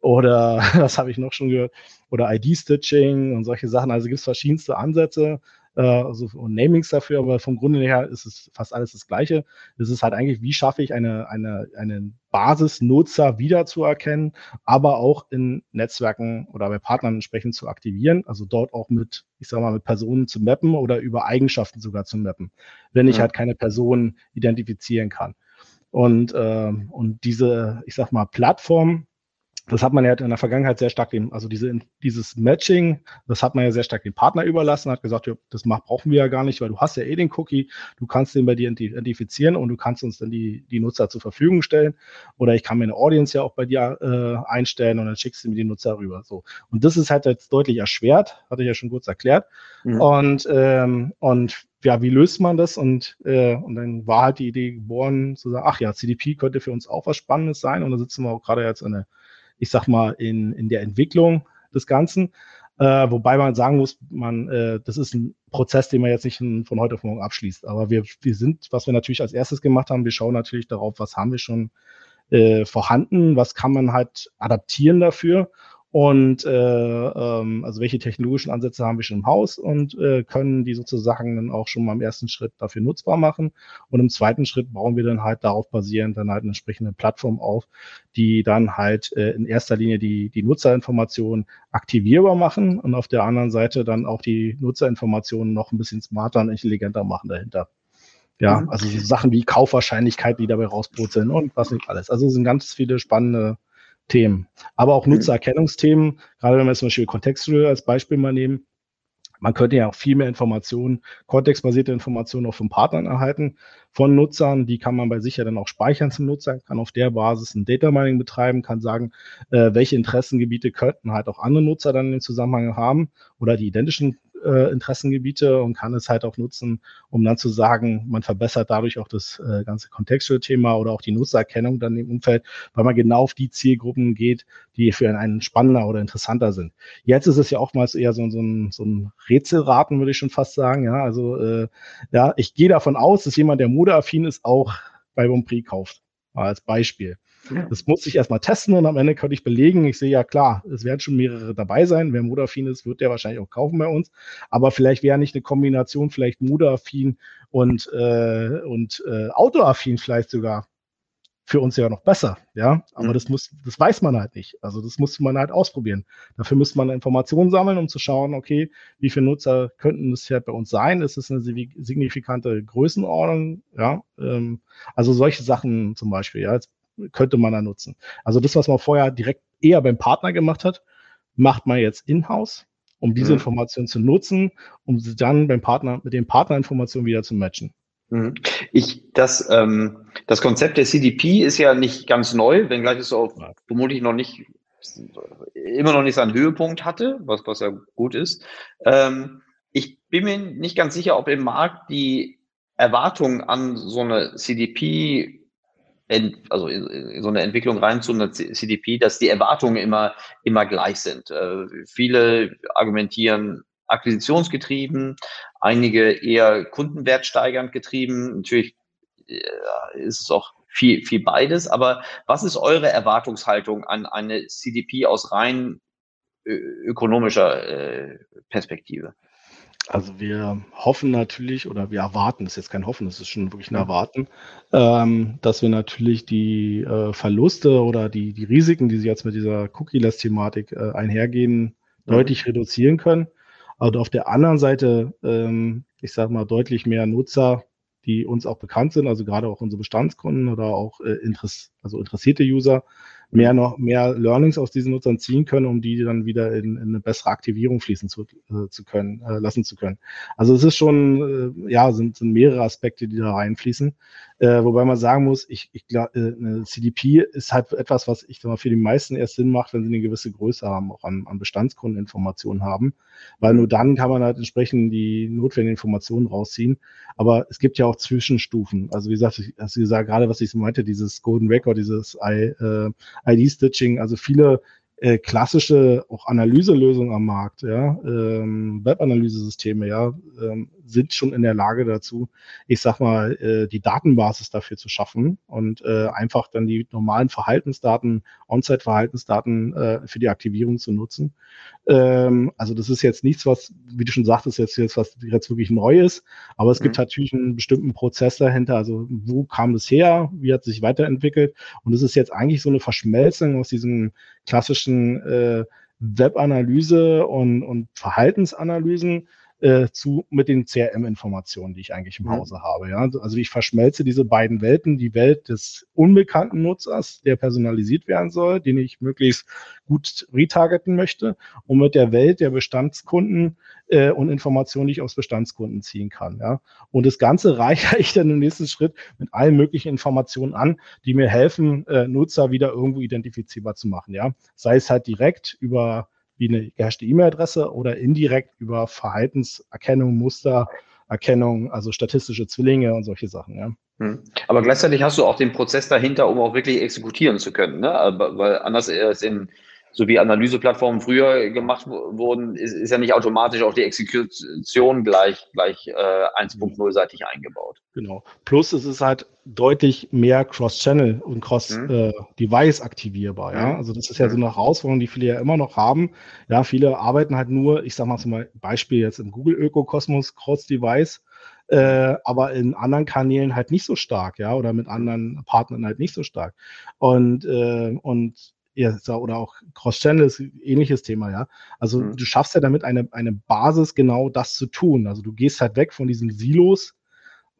oder was habe ich noch schon gehört oder ID-Stitching und solche Sachen. Also gibt es verschiedenste Ansätze äh, also, und Namings dafür, aber vom Grunde her ist es fast alles das Gleiche. Es ist halt eigentlich, wie schaffe ich eine, eine, einen Basisnutzer wiederzuerkennen, aber auch in Netzwerken oder bei Partnern entsprechend zu aktivieren, also dort auch mit, ich sag mal, mit Personen zu mappen oder über Eigenschaften sogar zu mappen, wenn ich ja. halt keine Person identifizieren kann. Und, äh, und diese, ich sag mal, Plattform, das hat man ja in der Vergangenheit sehr stark dem, also diese, dieses Matching, das hat man ja sehr stark dem Partner überlassen, hat gesagt, ja, das brauchen wir ja gar nicht, weil du hast ja eh den Cookie, du kannst den bei dir identifizieren und du kannst uns dann die, die Nutzer zur Verfügung stellen. Oder ich kann mir eine Audience ja auch bei dir äh, einstellen und dann schickst du mir die Nutzer rüber. So. Und das ist halt jetzt deutlich erschwert, hatte ich ja schon kurz erklärt. Mhm. Und, ähm, und ja, wie löst man das? Und, äh, und dann war halt die Idee geboren, zu sagen, ach ja, CDP könnte für uns auch was Spannendes sein. Und da sitzen wir auch gerade jetzt in der ich sag mal, in, in der Entwicklung des Ganzen. Äh, wobei man sagen muss, man, äh, das ist ein Prozess, den man jetzt nicht von heute auf morgen abschließt. Aber wir, wir sind, was wir natürlich als erstes gemacht haben, wir schauen natürlich darauf, was haben wir schon äh, vorhanden, was kann man halt adaptieren dafür und äh, ähm, also welche technologischen Ansätze haben wir schon im Haus und äh, können die sozusagen dann auch schon mal im ersten Schritt dafür nutzbar machen. Und im zweiten Schritt bauen wir dann halt darauf basierend dann halt eine entsprechende Plattform auf, die dann halt äh, in erster Linie die, die Nutzerinformationen aktivierbar machen und auf der anderen Seite dann auch die Nutzerinformationen noch ein bisschen smarter und intelligenter machen dahinter. Ja, mhm. also so Sachen wie Kaufwahrscheinlichkeit, die dabei rauspurzeln und was nicht alles. Also es sind ganz viele spannende Themen. Aber auch mhm. Nutzererkennungsthemen, gerade wenn wir zum Beispiel Contextual als Beispiel mal nehmen. Man könnte ja auch viel mehr Informationen, kontextbasierte Informationen auch von Partnern erhalten, von Nutzern. Die kann man bei sich ja dann auch speichern zum Nutzer, kann auf der Basis ein Data Mining betreiben, kann sagen, äh, welche Interessengebiete könnten halt auch andere Nutzer dann im Zusammenhang haben oder die identischen äh, Interessengebiete und kann es halt auch nutzen, um dann zu sagen, man verbessert dadurch auch das äh, ganze Contextual-Thema oder auch die Nutzererkennung dann im Umfeld, weil man genau auf die Zielgruppen geht, die für einen spannender oder interessanter sind. Jetzt ist es ja oftmals eher so, so, ein, so ein Rätselraten, würde ich schon fast sagen. Ja, also äh, ja, ich gehe davon aus, dass jemand, der modeaffin ist, auch bei Bonprix kauft. Als Beispiel. Das muss ich erstmal testen und am Ende könnte ich belegen. Ich sehe ja klar, es werden schon mehrere dabei sein. Wer modaffin ist, wird der wahrscheinlich auch kaufen bei uns. Aber vielleicht wäre nicht eine Kombination, vielleicht modaffin und, äh, und äh, autoaffin vielleicht sogar für uns ja noch besser, ja. Aber mhm. das muss, das weiß man halt nicht. Also das muss man halt ausprobieren. Dafür müsste man Informationen sammeln, um zu schauen, okay, wie viele Nutzer könnten es halt bei uns sein? Ist es eine signifikante Größenordnung? Ja, ähm, also solche Sachen zum Beispiel. Ja, jetzt könnte man da nutzen. Also das, was man vorher direkt eher beim Partner gemacht hat, macht man jetzt in-house, um diese mhm. Informationen zu nutzen, um sie dann beim Partner mit den Partnerinformationen wieder zu matchen. Mhm. Ich, das, ähm, das Konzept der CDP ist ja nicht ganz neu, wenngleich es auch vermutlich noch nicht, immer noch nicht seinen Höhepunkt hatte, was, was ja gut ist. Ähm, ich bin mir nicht ganz sicher, ob im Markt die Erwartungen an so eine CDP also in so eine Entwicklung rein zu einer CDP, dass die Erwartungen immer, immer gleich sind. Äh, viele argumentieren akquisitionsgetrieben, einige eher kundenwertsteigernd getrieben. Natürlich äh, ist es auch viel, viel beides. Aber was ist eure Erwartungshaltung an eine CDP aus rein ökonomischer äh, Perspektive? Also wir hoffen natürlich oder wir erwarten, das ist jetzt kein Hoffen, das ist schon wirklich ein Erwarten, ähm, dass wir natürlich die äh, Verluste oder die, die Risiken, die jetzt mit dieser Cookie-Less-Thematik äh, einhergehen, mhm. deutlich reduzieren können. Aber auf der anderen Seite, ähm, ich sage mal, deutlich mehr Nutzer, die uns auch bekannt sind, also gerade auch unsere Bestandskunden oder auch äh, Interess also interessierte User, mehr noch mehr Learnings aus diesen Nutzern ziehen können, um die dann wieder in, in eine bessere Aktivierung fließen zu, äh, zu können, äh, lassen zu können. Also es ist schon, äh, ja, sind, sind mehrere Aspekte, die da reinfließen. Äh, wobei man sagen muss, ich, ich glaube, äh, eine CDP ist halt etwas, was ich sag mal, für die meisten erst Sinn macht, wenn sie eine gewisse Größe haben, auch an, an Bestandskundeninformationen haben. Weil nur dann kann man halt entsprechend die notwendigen Informationen rausziehen. Aber es gibt ja auch Zwischenstufen. Also wie gesagt, ich, also wie gesagt, gerade was ich meinte, dieses Golden Record, dieses I, äh, ID-Stitching, also viele äh, klassische auch Analyselösungen am Markt, ja, ähm, Web-Analysesysteme, ja, ähm, sind schon in der Lage dazu, ich sag mal, äh, die Datenbasis dafür zu schaffen und äh, einfach dann die normalen Verhaltensdaten, On-Site-Verhaltensdaten äh, für die Aktivierung zu nutzen. Ähm, also das ist jetzt nichts, was, wie du schon sagtest, jetzt, jetzt was jetzt wirklich neu ist, aber es mhm. gibt natürlich einen bestimmten Prozess dahinter. Also wo kam das her? Wie hat es sich weiterentwickelt? Und es ist jetzt eigentlich so eine Verschmelzung aus diesen klassischen äh, Webanalyse und, und Verhaltensanalysen äh, zu mit den CRM-Informationen, die ich eigentlich im mhm. Hause habe. Ja? Also ich verschmelze diese beiden Welten, die Welt des unbekannten Nutzers, der personalisiert werden soll, den ich möglichst gut retargeten möchte, und mit der Welt der Bestandskunden äh, und Informationen, die ich aus Bestandskunden ziehen kann. Ja? Und das Ganze reiche ich dann im nächsten Schritt mit allen möglichen Informationen an, die mir helfen, äh, Nutzer wieder irgendwo identifizierbar zu machen. Ja? Sei es halt direkt über wie eine gehashte E-Mail-Adresse oder indirekt über Verhaltenserkennung, Mustererkennung, also statistische Zwillinge und solche Sachen. Ja. Hm. Aber gleichzeitig hast du auch den Prozess dahinter, um auch wirklich exekutieren zu können. Ne? Weil anders ist in so wie Analyseplattformen früher gemacht wurden, ist, ist ja nicht automatisch auch die Exekution gleich, gleich äh, 1.0-seitig eingebaut. Genau. Plus es ist halt deutlich mehr Cross-Channel und Cross-Device mhm. äh, aktivierbar. Ja? Mhm. Also das ist ja so eine Herausforderung, die viele ja immer noch haben. Ja, viele arbeiten halt nur, ich sag mal zum Beispiel jetzt im Google-Ökokosmos Cross-Device. Äh, aber in anderen Kanälen halt nicht so stark, ja, oder mit anderen Partnern halt nicht so stark. Und, äh, und ja, oder auch Cross-Channel ist ein ähnliches Thema, ja. Also mhm. du schaffst ja damit eine, eine Basis, genau das zu tun. Also du gehst halt weg von diesen Silos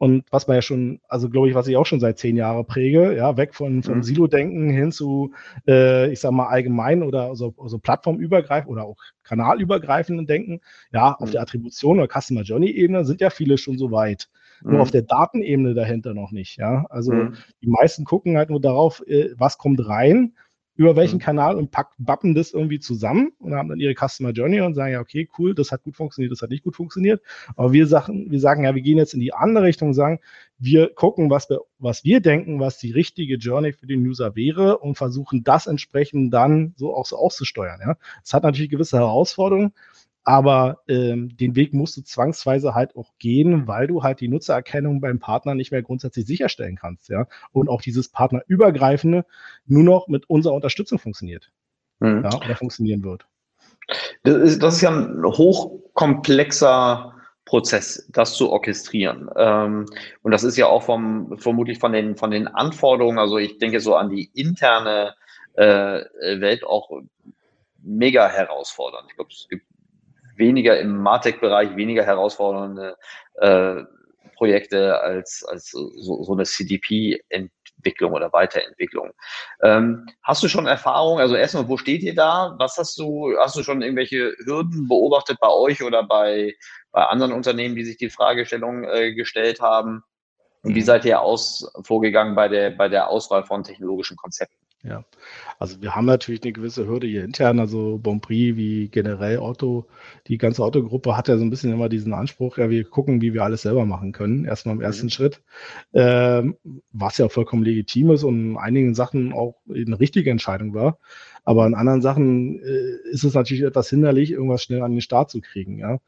und was man ja schon, also glaube ich, was ich auch schon seit zehn Jahren präge, ja, weg von, vom mhm. Silo-Denken hin zu, äh, ich sag mal, allgemein oder so, so plattformübergreifend oder auch kanalübergreifenden Denken. Ja, mhm. auf der Attribution oder Customer Journey-Ebene sind ja viele schon so weit. Nur auf mhm. der Datenebene dahinter noch nicht, ja. Also mhm. die meisten gucken halt nur darauf, äh, was kommt rein über welchen mhm. Kanal und pack, bappen das irgendwie zusammen und haben dann ihre Customer Journey und sagen, ja, okay, cool, das hat gut funktioniert, das hat nicht gut funktioniert. Aber wir sagen, wir sagen, ja, wir gehen jetzt in die andere Richtung und sagen, wir gucken, was wir, was wir denken, was die richtige Journey für den User wäre und versuchen das entsprechend dann so auch so auszusteuern. Ja, es hat natürlich gewisse Herausforderungen, aber ähm, den Weg musst du zwangsweise halt auch gehen, weil du halt die Nutzererkennung beim Partner nicht mehr grundsätzlich sicherstellen kannst, ja. Und auch dieses Partnerübergreifende nur noch mit unserer Unterstützung funktioniert. Mhm. Ja, oder funktionieren wird. Das ist, das ist ja ein hochkomplexer Prozess, das zu orchestrieren. Ähm, und das ist ja auch vom, vermutlich von den, von den Anforderungen, also ich denke so an die interne äh, Welt auch mega herausfordernd. Ich glaube, es gibt weniger im Martech-Bereich, weniger herausfordernde äh, Projekte als, als so, so eine CDP-Entwicklung oder Weiterentwicklung. Ähm, hast du schon Erfahrung? Also erstmal, wo steht ihr da? Was hast du, hast du schon irgendwelche Hürden beobachtet bei euch oder bei, bei anderen Unternehmen, die sich die Fragestellung äh, gestellt haben? Und wie mhm. seid ihr aus vorgegangen bei der, bei der Auswahl von technologischen Konzepten? Ja, also wir haben natürlich eine gewisse Hürde hier intern, also Bonprix wie generell Otto, die ganze Autogruppe hat ja so ein bisschen immer diesen Anspruch, ja, wir gucken, wie wir alles selber machen können, erstmal im ersten mhm. Schritt, ähm, was ja vollkommen legitim ist und in einigen Sachen auch eine richtige Entscheidung war, aber in anderen Sachen äh, ist es natürlich etwas hinderlich, irgendwas schnell an den Start zu kriegen, ja.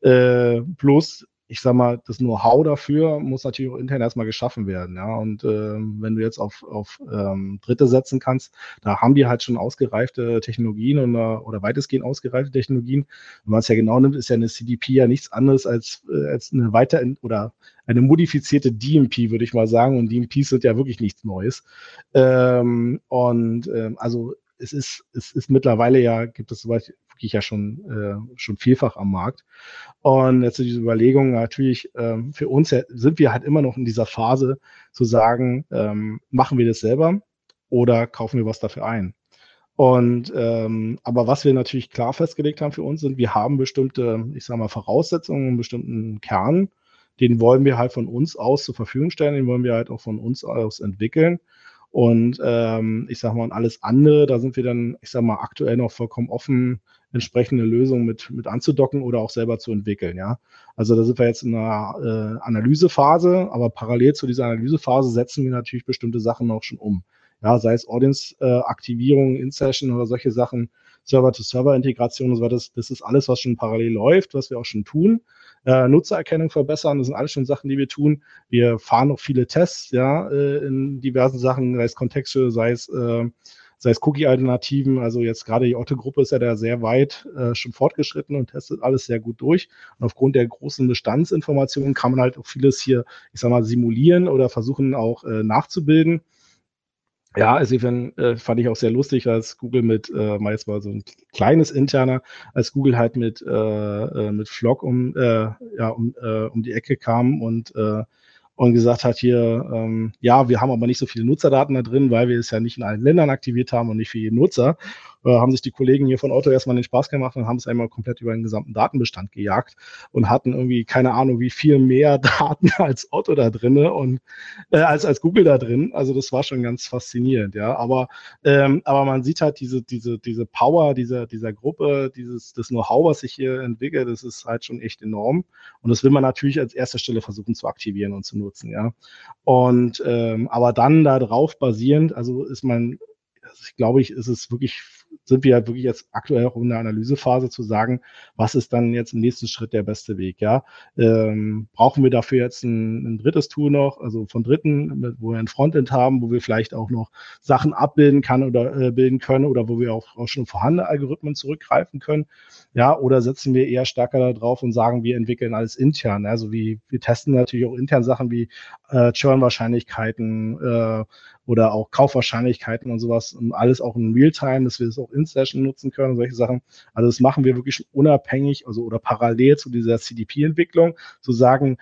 Äh, plus ich sag mal, das Know-how dafür muss natürlich auch intern erstmal geschaffen werden. Ja, und ähm, wenn du jetzt auf, auf ähm, Dritte setzen kannst, da haben die halt schon ausgereifte Technologien oder, oder weitestgehend ausgereifte Technologien. Wenn man es ja genau nimmt, ist ja eine CDP ja nichts anderes als, äh, als eine weiter oder eine modifizierte DMP, würde ich mal sagen. Und DMPs sind ja wirklich nichts Neues. Ähm, und ähm, also es ist, es ist mittlerweile ja, gibt es soweit wirklich ja schon, äh, schon vielfach am Markt. Und jetzt diese Überlegung natürlich, ähm, für uns sind wir halt immer noch in dieser Phase zu sagen, ähm, machen wir das selber oder kaufen wir was dafür ein? Und ähm, aber was wir natürlich klar festgelegt haben für uns sind, wir haben bestimmte, ich sage mal, Voraussetzungen, einen bestimmten Kern, den wollen wir halt von uns aus zur Verfügung stellen, den wollen wir halt auch von uns aus entwickeln. Und ähm, ich sage mal, und alles andere, da sind wir dann, ich sage mal, aktuell noch vollkommen offen, entsprechende Lösungen mit, mit anzudocken oder auch selber zu entwickeln. Ja, also da sind wir jetzt in einer äh, Analysephase, aber parallel zu dieser Analysephase setzen wir natürlich bestimmte Sachen auch schon um. Ja, sei es Audience-Aktivierung, äh, In-Session oder solche Sachen, Server-to-Server-Integration und so weiter. Das, das ist alles, was schon parallel läuft, was wir auch schon tun. Äh, Nutzererkennung verbessern, das sind alles schon Sachen, die wir tun. Wir fahren noch viele Tests, ja, äh, in diversen Sachen, sei es Kontexte, sei es äh, sei es Cookie-Alternativen. Also jetzt gerade die Otto-Gruppe ist ja da sehr weit äh, schon fortgeschritten und testet alles sehr gut durch. Und aufgrund der großen Bestandsinformationen kann man halt auch vieles hier, ich sag mal, simulieren oder versuchen auch äh, nachzubilden. Ja, also find, äh, fand ich auch sehr lustig, als Google mit, äh, mal jetzt mal so ein kleines interner, als Google halt mit, äh, äh, mit Flock um, äh, ja, um, äh, um die Ecke kam und äh, und gesagt hat hier, ähm, ja, wir haben aber nicht so viele Nutzerdaten da drin, weil wir es ja nicht in allen Ländern aktiviert haben und nicht für jeden Nutzer äh, haben sich die Kollegen hier von Otto erstmal den Spaß gemacht und haben es einmal komplett über den gesamten Datenbestand gejagt und hatten irgendwie keine Ahnung, wie viel mehr Daten als Otto da drinne und äh, als, als Google da drin. Also das war schon ganz faszinierend, ja. Aber, ähm, aber man sieht halt diese, diese, diese Power dieser, dieser Gruppe, dieses, das Know-how, was sich hier entwickelt, das ist halt schon echt enorm. Und das will man natürlich als erster Stelle versuchen zu aktivieren und zu nutzen, ja. Und ähm, aber dann darauf basierend, also ist man also ich glaube, ich ist es wirklich, sind wir halt wirklich jetzt aktuell auch in der Analysephase zu sagen, was ist dann jetzt im nächsten Schritt der beste Weg, ja? Ähm, brauchen wir dafür jetzt ein, ein, drittes Tool noch, also von Dritten, wo wir ein Frontend haben, wo wir vielleicht auch noch Sachen abbilden kann oder äh, bilden können oder wo wir auch, auch schon vorhandene Algorithmen zurückgreifen können, ja? Oder setzen wir eher stärker darauf und sagen, wir entwickeln alles intern, also wie, wir testen natürlich auch intern Sachen wie äh, Churn-Wahrscheinlichkeiten, äh, oder auch Kaufwahrscheinlichkeiten und sowas und alles auch in Realtime, dass wir das auch in Session nutzen können, solche Sachen. Also das machen wir wirklich unabhängig, also oder parallel zu dieser CDP-Entwicklung, zu sagen,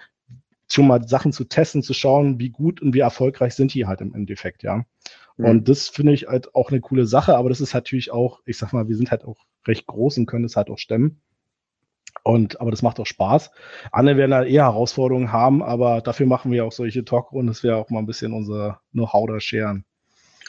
schon mal Sachen zu testen, zu schauen, wie gut und wie erfolgreich sind die halt im Endeffekt, ja. Mhm. Und das finde ich halt auch eine coole Sache, aber das ist natürlich auch, ich sag mal, wir sind halt auch recht groß und können es halt auch stemmen. Und, aber das macht auch Spaß. Andere werden halt eher Herausforderungen haben, aber dafür machen wir auch solche Talkrunden, dass wir auch mal ein bisschen unser Know-how da scheren.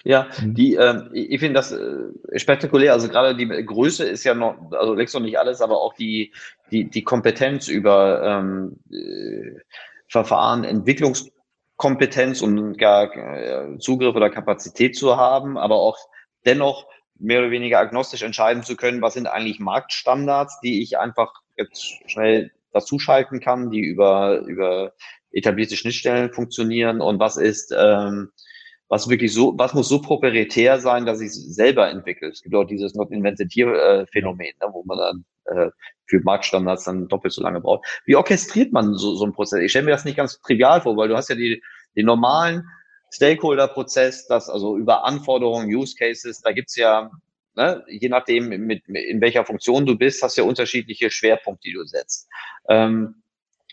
Ja, mhm. die, äh, ich finde das äh, spektakulär. Also gerade die Größe ist ja noch, also längst noch nicht alles, aber auch die, die, die Kompetenz über ähm, äh, Verfahren, Entwicklungskompetenz und gar äh, Zugriff oder Kapazität zu haben, aber auch dennoch mehr oder weniger agnostisch entscheiden zu können, was sind eigentlich Marktstandards, die ich einfach jetzt schnell dazuschalten kann, die über, über etablierte Schnittstellen funktionieren und was ist, ähm, was wirklich so, was muss so proprietär sein, dass ich es selber entwickle. Es gibt auch dieses Not Invented Here Phänomen, ne, wo man dann äh, für Marktstandards dann doppelt so lange braucht. Wie orchestriert man so, so einen Prozess? Ich stelle mir das nicht ganz trivial vor, weil du hast ja die, die normalen Stakeholder-Prozess, das also über Anforderungen, Use Cases, da gibt's ja ne, je nachdem, mit, in welcher Funktion du bist, hast du ja unterschiedliche Schwerpunkte, die du setzt. Ähm,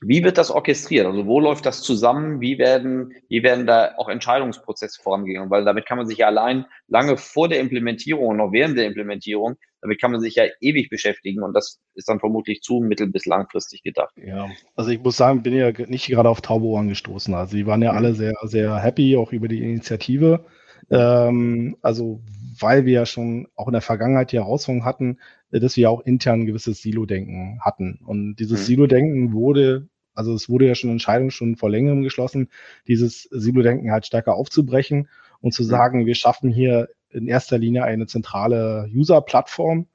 wie wird das orchestriert? Also wo läuft das zusammen? Wie werden, wie werden da auch Entscheidungsprozesse vorangehen? Weil damit kann man sich ja allein lange vor der Implementierung und noch während der Implementierung, damit kann man sich ja ewig beschäftigen und das ist dann vermutlich zu mittel- bis langfristig gedacht. Ja, also ich muss sagen, bin ja nicht gerade auf taube Ohren gestoßen. Also die waren ja alle sehr, sehr happy, auch über die Initiative. Ähm, also weil wir ja schon auch in der Vergangenheit die Herausforderung hatten, äh, dass wir auch intern ein gewisses Silo-Denken hatten. Und dieses mhm. Silo-Denken wurde, also es wurde ja schon Entscheidung schon vor längerem geschlossen, dieses Silo-Denken halt stärker aufzubrechen und zu mhm. sagen, wir schaffen hier in erster Linie eine zentrale User-Plattform,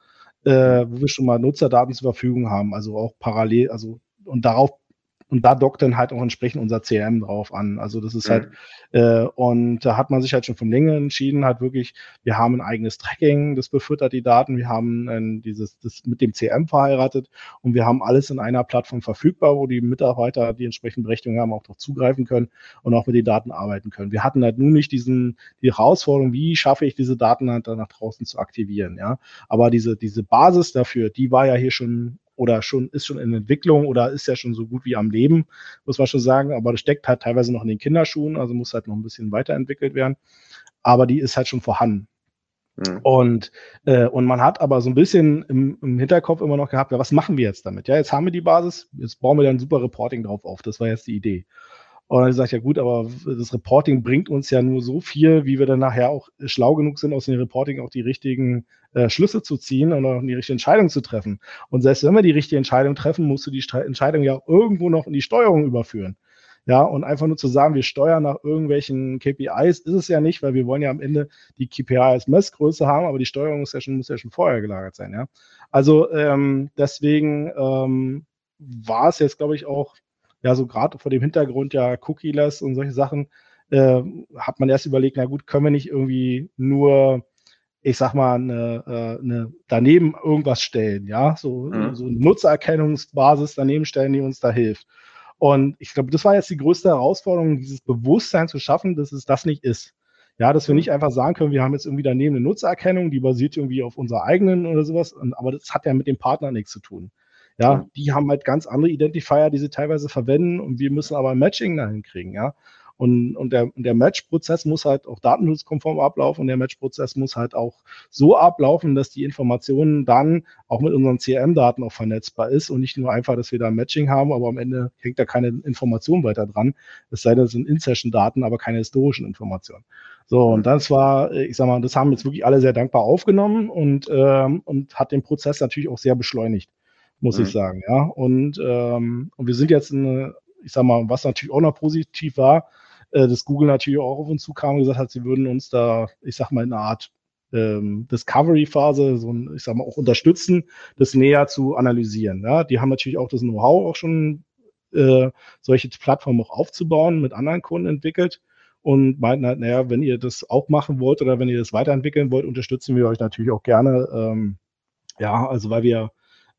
äh, wo wir schon mal Nutzerdaten zur Verfügung haben, also auch parallel, also und darauf und da dockt dann halt auch entsprechend unser CRM drauf an. Also das ist halt, mhm. halt, äh, und da hat man sich halt schon von Länge entschieden, halt wirklich, wir haben ein eigenes Tracking, das befüttert die Daten, wir haben äh, dieses, das mit dem CRM verheiratet und wir haben alles in einer Plattform verfügbar, wo die Mitarbeiter, die entsprechende Berechtigung haben, auch noch zugreifen können und auch mit den Daten arbeiten können. Wir hatten halt nun nicht diesen, die Herausforderung, wie schaffe ich diese Daten halt dann nach draußen zu aktivieren, ja. Aber diese, diese Basis dafür, die war ja hier schon oder schon ist schon in Entwicklung oder ist ja schon so gut wie am Leben, muss man schon sagen. Aber das steckt halt teilweise noch in den Kinderschuhen, also muss halt noch ein bisschen weiterentwickelt werden. Aber die ist halt schon vorhanden. Mhm. Und, äh, und man hat aber so ein bisschen im, im Hinterkopf immer noch gehabt, ja, was machen wir jetzt damit? Ja, jetzt haben wir die Basis, jetzt bauen wir dann super Reporting drauf auf. Das war jetzt die Idee. Und dann sage ich, ja gut, aber das Reporting bringt uns ja nur so viel, wie wir dann nachher auch schlau genug sind, aus dem Reporting auch die richtigen äh, Schlüsse zu ziehen und auch die richtige Entscheidung zu treffen. Und selbst wenn wir die richtige Entscheidung treffen, musst du die Entscheidung ja irgendwo noch in die Steuerung überführen. Ja, und einfach nur zu sagen, wir steuern nach irgendwelchen KPIs, ist es ja nicht, weil wir wollen ja am Ende die KPI als Messgröße haben, aber die Steuerung muss ja schon, muss ja schon vorher gelagert sein, ja. Also ähm, deswegen ähm, war es jetzt, glaube ich, auch ja, so gerade vor dem Hintergrund ja Cookie-less und solche Sachen, äh, hat man erst überlegt, na gut, können wir nicht irgendwie nur, ich sag mal, eine, äh, eine daneben irgendwas stellen, ja, so, mhm. so eine Nutzererkennungsbasis daneben stellen, die uns da hilft. Und ich glaube, das war jetzt die größte Herausforderung, dieses Bewusstsein zu schaffen, dass es das nicht ist. Ja, dass wir nicht einfach sagen können, wir haben jetzt irgendwie daneben eine Nutzererkennung, die basiert irgendwie auf unserer eigenen oder sowas, aber das hat ja mit dem Partner nichts zu tun. Ja, die haben halt ganz andere Identifier, die sie teilweise verwenden und wir müssen aber ein Matching dahin kriegen, ja. Und, und der, der Match-Prozess muss halt auch datenschutzkonform ablaufen und der Match-Prozess muss halt auch so ablaufen, dass die Informationen dann auch mit unseren CRM-Daten auch vernetzbar ist und nicht nur einfach, dass wir da ein Matching haben, aber am Ende hängt da keine Information weiter dran. Es sei denn, es sind In-Session-Daten, aber keine historischen Informationen. So, und das war, ich sag mal, das haben jetzt wirklich alle sehr dankbar aufgenommen und, ähm, und hat den Prozess natürlich auch sehr beschleunigt, muss mhm. ich sagen. Ja, und, ähm, und wir sind jetzt in, ich sag mal, was natürlich auch noch positiv war, äh, dass Google natürlich auch auf uns zukam und gesagt hat, sie würden uns da, ich sag mal, in einer Art ähm, Discovery-Phase, so ein, ich sag mal, auch unterstützen, das näher zu analysieren. Ja? Die haben natürlich auch das Know-how auch schon, äh, solche Plattformen auch aufzubauen, mit anderen Kunden entwickelt und meinten halt, naja, wenn ihr das auch machen wollt oder wenn ihr das weiterentwickeln wollt, unterstützen wir euch natürlich auch gerne. Ähm, ja, also weil wir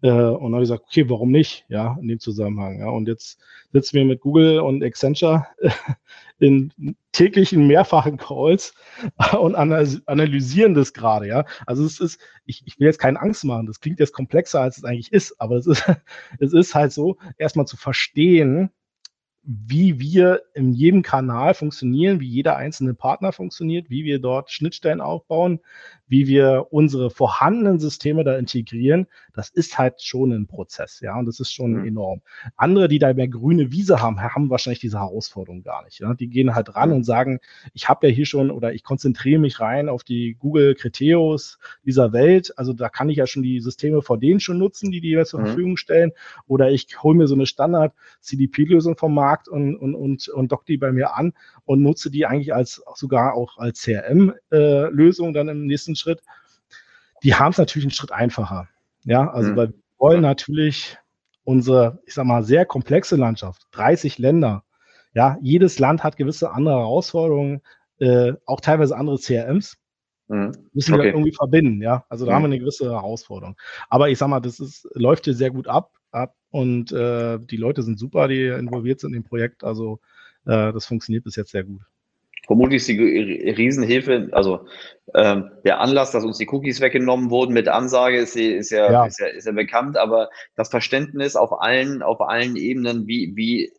äh, und dann habe ich gesagt, okay, warum nicht? Ja, in dem Zusammenhang. Ja. Und jetzt sitzen wir mit Google und Accenture in täglichen mehrfachen Calls und analysieren das gerade. Ja, also es ist, ich, ich will jetzt keine Angst machen. Das klingt jetzt komplexer, als es eigentlich ist, aber es ist, es ist halt so, erstmal zu verstehen, wie wir in jedem Kanal funktionieren, wie jeder einzelne Partner funktioniert, wie wir dort Schnittstellen aufbauen, wie wir unsere vorhandenen Systeme da integrieren, das ist halt schon ein Prozess, ja, und das ist schon mhm. enorm. Andere, die da mehr grüne Wiese haben, haben wahrscheinlich diese Herausforderung gar nicht. Ja? Die gehen halt ran und sagen, ich habe ja hier schon oder ich konzentriere mich rein auf die Google Kriteos dieser Welt, also da kann ich ja schon die Systeme vor denen schon nutzen, die die jeweils zur mhm. Verfügung stellen, oder ich hole mir so eine Standard CDP-Lösung vom Markt und, und, und, und dock die bei mir an und nutze die eigentlich als sogar auch als CRM-Lösung äh, dann im nächsten Schritt. Die haben es natürlich einen Schritt einfacher. Ja, also mhm. weil wir wollen natürlich unsere, ich sag mal, sehr komplexe Landschaft, 30 Länder. Ja, jedes Land hat gewisse andere Herausforderungen, äh, auch teilweise andere CRMs. Mhm. Müssen okay. wir irgendwie verbinden, ja. Also da mhm. haben wir eine gewisse Herausforderung. Aber ich sag mal, das ist, läuft hier sehr gut ab, ab und äh, die Leute sind super, die involviert sind im Projekt. Also äh, das funktioniert bis jetzt sehr gut. Vermutlich ist die Riesenhilfe, also ähm, der Anlass, dass uns die Cookies weggenommen wurden mit Ansage, ist, ist, ja, ja. Ist, ja, ist ja bekannt, aber das Verständnis auf allen, auf allen Ebenen, wie, wie,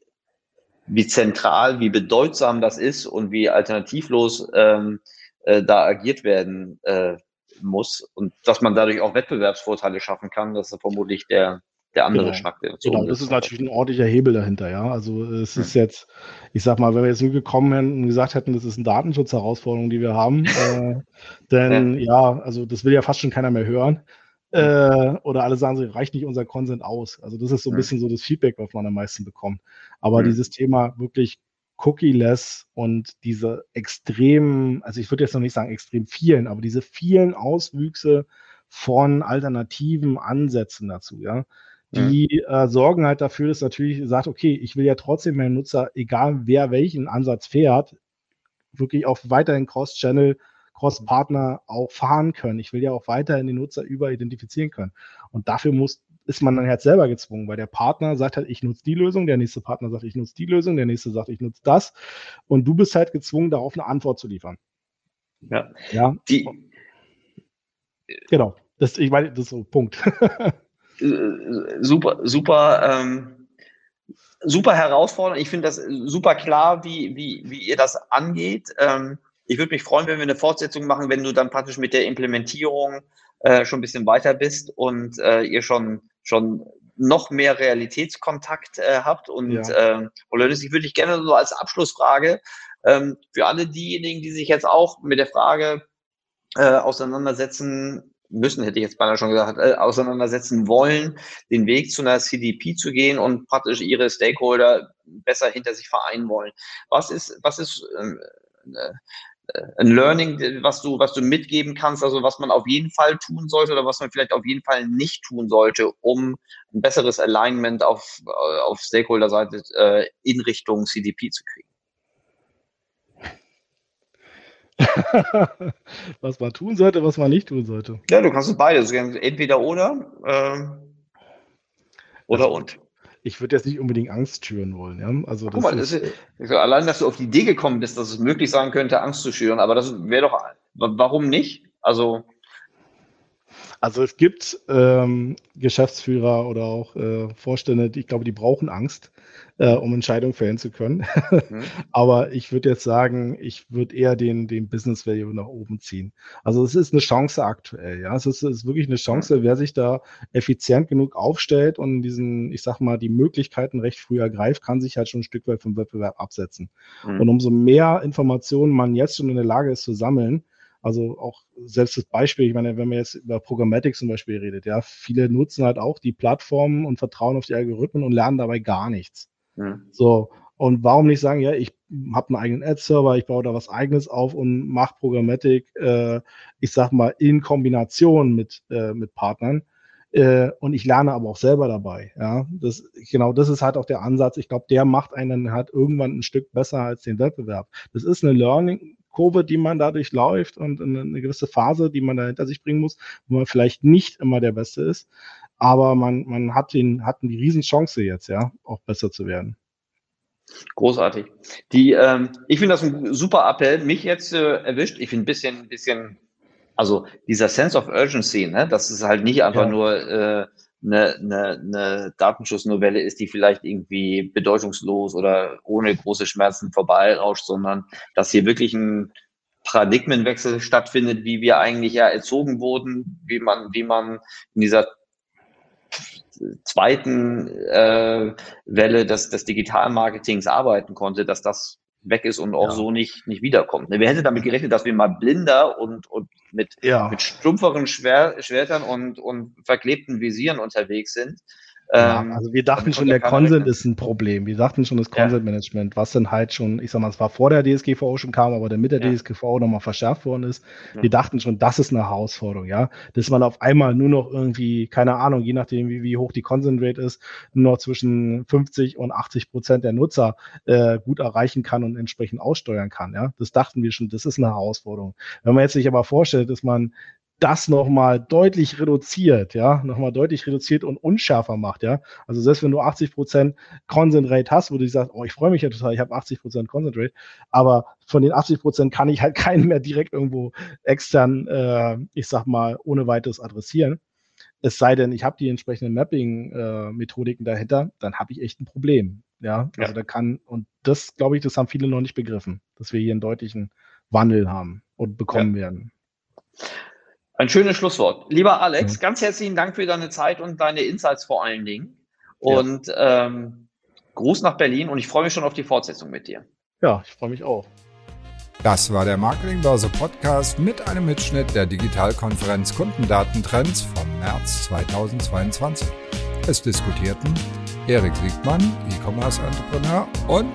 wie zentral, wie bedeutsam das ist und wie alternativlos ähm, äh, da agiert werden äh, muss und dass man dadurch auch Wettbewerbsvorteile schaffen kann, das ist vermutlich der, der andere genau. Schnack. Der genau, das ist natürlich ein ordentlicher Hebel dahinter, ja. Also es ist jetzt, ich sag mal, wenn wir jetzt nur gekommen wären und gesagt hätten, das ist eine Datenschutzherausforderung, die wir haben, äh, denn ja. ja. also das will ja fast schon keiner mehr hören. Äh, oder alle sagen, sie reicht nicht unser Consent aus. Also das ist so ein bisschen so das Feedback, was man am meisten bekommt. Aber mhm. dieses Thema wirklich cookie-less und diese extremen, also ich würde jetzt noch nicht sagen extrem vielen, aber diese vielen Auswüchse von alternativen Ansätzen dazu, ja, die äh, sorgen halt dafür, dass natürlich sagt, okay, ich will ja trotzdem meinen Nutzer, egal wer welchen Ansatz fährt, wirklich auch weiterhin Cross-Channel, Cross-Partner auch fahren können. Ich will ja auch weiterhin den Nutzer überidentifizieren können. Und dafür muss, ist man dann halt selber gezwungen, weil der Partner sagt halt, ich nutze die Lösung, der nächste Partner sagt, ich nutze die Lösung, der nächste sagt, ich nutze das. Und du bist halt gezwungen, darauf eine Antwort zu liefern. Ja. ja. Die, genau. Das, ich meine, das ist so Punkt. super, super, ähm, super herausfordernd. Ich finde das super klar, wie, wie, wie ihr das angeht. Ähm, ich würde mich freuen, wenn wir eine Fortsetzung machen, wenn du dann praktisch mit der Implementierung äh, schon ein bisschen weiter bist und äh, ihr schon, schon noch mehr Realitätskontakt äh, habt. Und ja. ähm, ich würde dich gerne so als Abschlussfrage ähm, für alle diejenigen, die sich jetzt auch mit der Frage äh, auseinandersetzen, müssen, hätte ich jetzt beinahe schon gesagt, äh, auseinandersetzen wollen, den Weg zu einer CDP zu gehen und praktisch ihre Stakeholder besser hinter sich vereinen wollen. Was ist, was ist ähm, äh, ein Learning, was du, was du mitgeben kannst, also was man auf jeden Fall tun sollte oder was man vielleicht auf jeden Fall nicht tun sollte, um ein besseres Alignment auf, äh, auf Stakeholder-Seite äh, in Richtung CDP zu kriegen? was man tun sollte, was man nicht tun sollte. Ja, du kannst es beides. Entweder oder. Äh, oder also, und. ich würde jetzt nicht unbedingt Angst schüren wollen. Ja? Also Guck mal, ist, das ist, allein, dass du auf die Idee gekommen bist, dass es möglich sein könnte, Angst zu schüren, aber das wäre doch, warum nicht? Also also es gibt ähm, Geschäftsführer oder auch äh, Vorstände, die, ich glaube, die brauchen Angst, äh, um Entscheidungen fällen zu können. Mhm. Aber ich würde jetzt sagen, ich würde eher den, den Business Value nach oben ziehen. Also es ist eine Chance aktuell. Ja, es ist, es ist wirklich eine Chance, wer sich da effizient genug aufstellt und diesen, ich sag mal, die Möglichkeiten recht früh ergreift, kann sich halt schon ein Stück weit vom Wettbewerb absetzen. Mhm. Und umso mehr Informationen man jetzt schon in der Lage ist zu sammeln, also auch selbst das Beispiel, ich meine, wenn man jetzt über Programmatic zum Beispiel redet, ja, viele nutzen halt auch die Plattformen und vertrauen auf die Algorithmen und lernen dabei gar nichts. Ja. So, und warum nicht sagen, ja, ich habe einen eigenen Ad-Server, ich baue da was eigenes auf und mache Programmatic, äh, ich sag mal, in Kombination mit, äh, mit Partnern. Äh, und ich lerne aber auch selber dabei. Ja, das, genau das ist halt auch der Ansatz. Ich glaube, der macht einen halt irgendwann ein Stück besser als den Wettbewerb. Das ist eine Learning, Kurve, die man dadurch läuft und eine gewisse Phase, die man da hinter sich bringen muss, wo man vielleicht nicht immer der Beste ist. Aber man, man hat den, hatten die Riesenchance jetzt, ja, auch besser zu werden. Großartig. Die, ähm, ich finde das ein super Appell. Mich jetzt äh, erwischt. Ich finde ein bisschen, bisschen, also dieser Sense of Urgency, ne, dass es halt nicht einfach ja. nur äh, eine, eine, eine Datenschutznovelle ist, die vielleicht irgendwie bedeutungslos oder ohne große Schmerzen vorbeirauscht, sondern dass hier wirklich ein Paradigmenwechsel stattfindet, wie wir eigentlich ja erzogen wurden, wie man, wie man in dieser zweiten äh, Welle des, des Digitalmarketings arbeiten konnte, dass das weg ist und auch ja. so nicht, nicht wiederkommt. Wer hätte damit gerechnet, dass wir mal blinder und, und mit, ja. mit stumpferen Schwer, Schwertern und, und verklebten Visieren unterwegs sind? Ja, ähm, also wir dachten schon, der Consent ist ein Problem. Wir dachten schon, das Consent-Management, was dann halt schon, ich sag mal, es war vor der DSGVO schon kam, aber dann mit der ja. DSGVO nochmal verschärft worden ist. Wir dachten schon, das ist eine Herausforderung, ja. Dass man auf einmal nur noch irgendwie, keine Ahnung, je nachdem, wie, wie hoch die Consent-Rate ist, nur noch zwischen 50 und 80 Prozent der Nutzer äh, gut erreichen kann und entsprechend aussteuern kann, ja. Das dachten wir schon, das ist eine Herausforderung. Wenn man jetzt sich aber vorstellt, dass man das nochmal deutlich reduziert, ja, nochmal deutlich reduziert und unschärfer macht, ja. Also selbst wenn du 80% Consent Rate hast, wo du sagst, oh, ich freue mich ja total, ich habe 80% Consent Rate, aber von den 80% kann ich halt keinen mehr direkt irgendwo extern, äh, ich sag mal, ohne weiteres adressieren. Es sei denn, ich habe die entsprechenden Mapping-Methodiken äh, dahinter, dann habe ich echt ein Problem. Ja, also ja. da kann, und das, glaube ich, das haben viele noch nicht begriffen, dass wir hier einen deutlichen Wandel haben und bekommen ja. werden. Ein schönes Schlusswort. Lieber Alex, ja. ganz herzlichen Dank für deine Zeit und deine Insights vor allen Dingen. Und ja. ähm, Gruß nach Berlin und ich freue mich schon auf die Fortsetzung mit dir. Ja, ich freue mich auch. Das war der Marketingbörse Podcast mit einem Mitschnitt der Digitalkonferenz Kundendatentrends vom März 2022. Es diskutierten Erik Siegmann, E-Commerce Entrepreneur und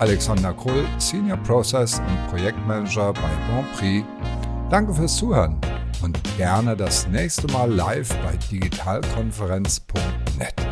Alexander Krull, Senior Process und Projektmanager bei Bonprix. Danke fürs Zuhören und gerne das nächste Mal live bei digitalkonferenz.de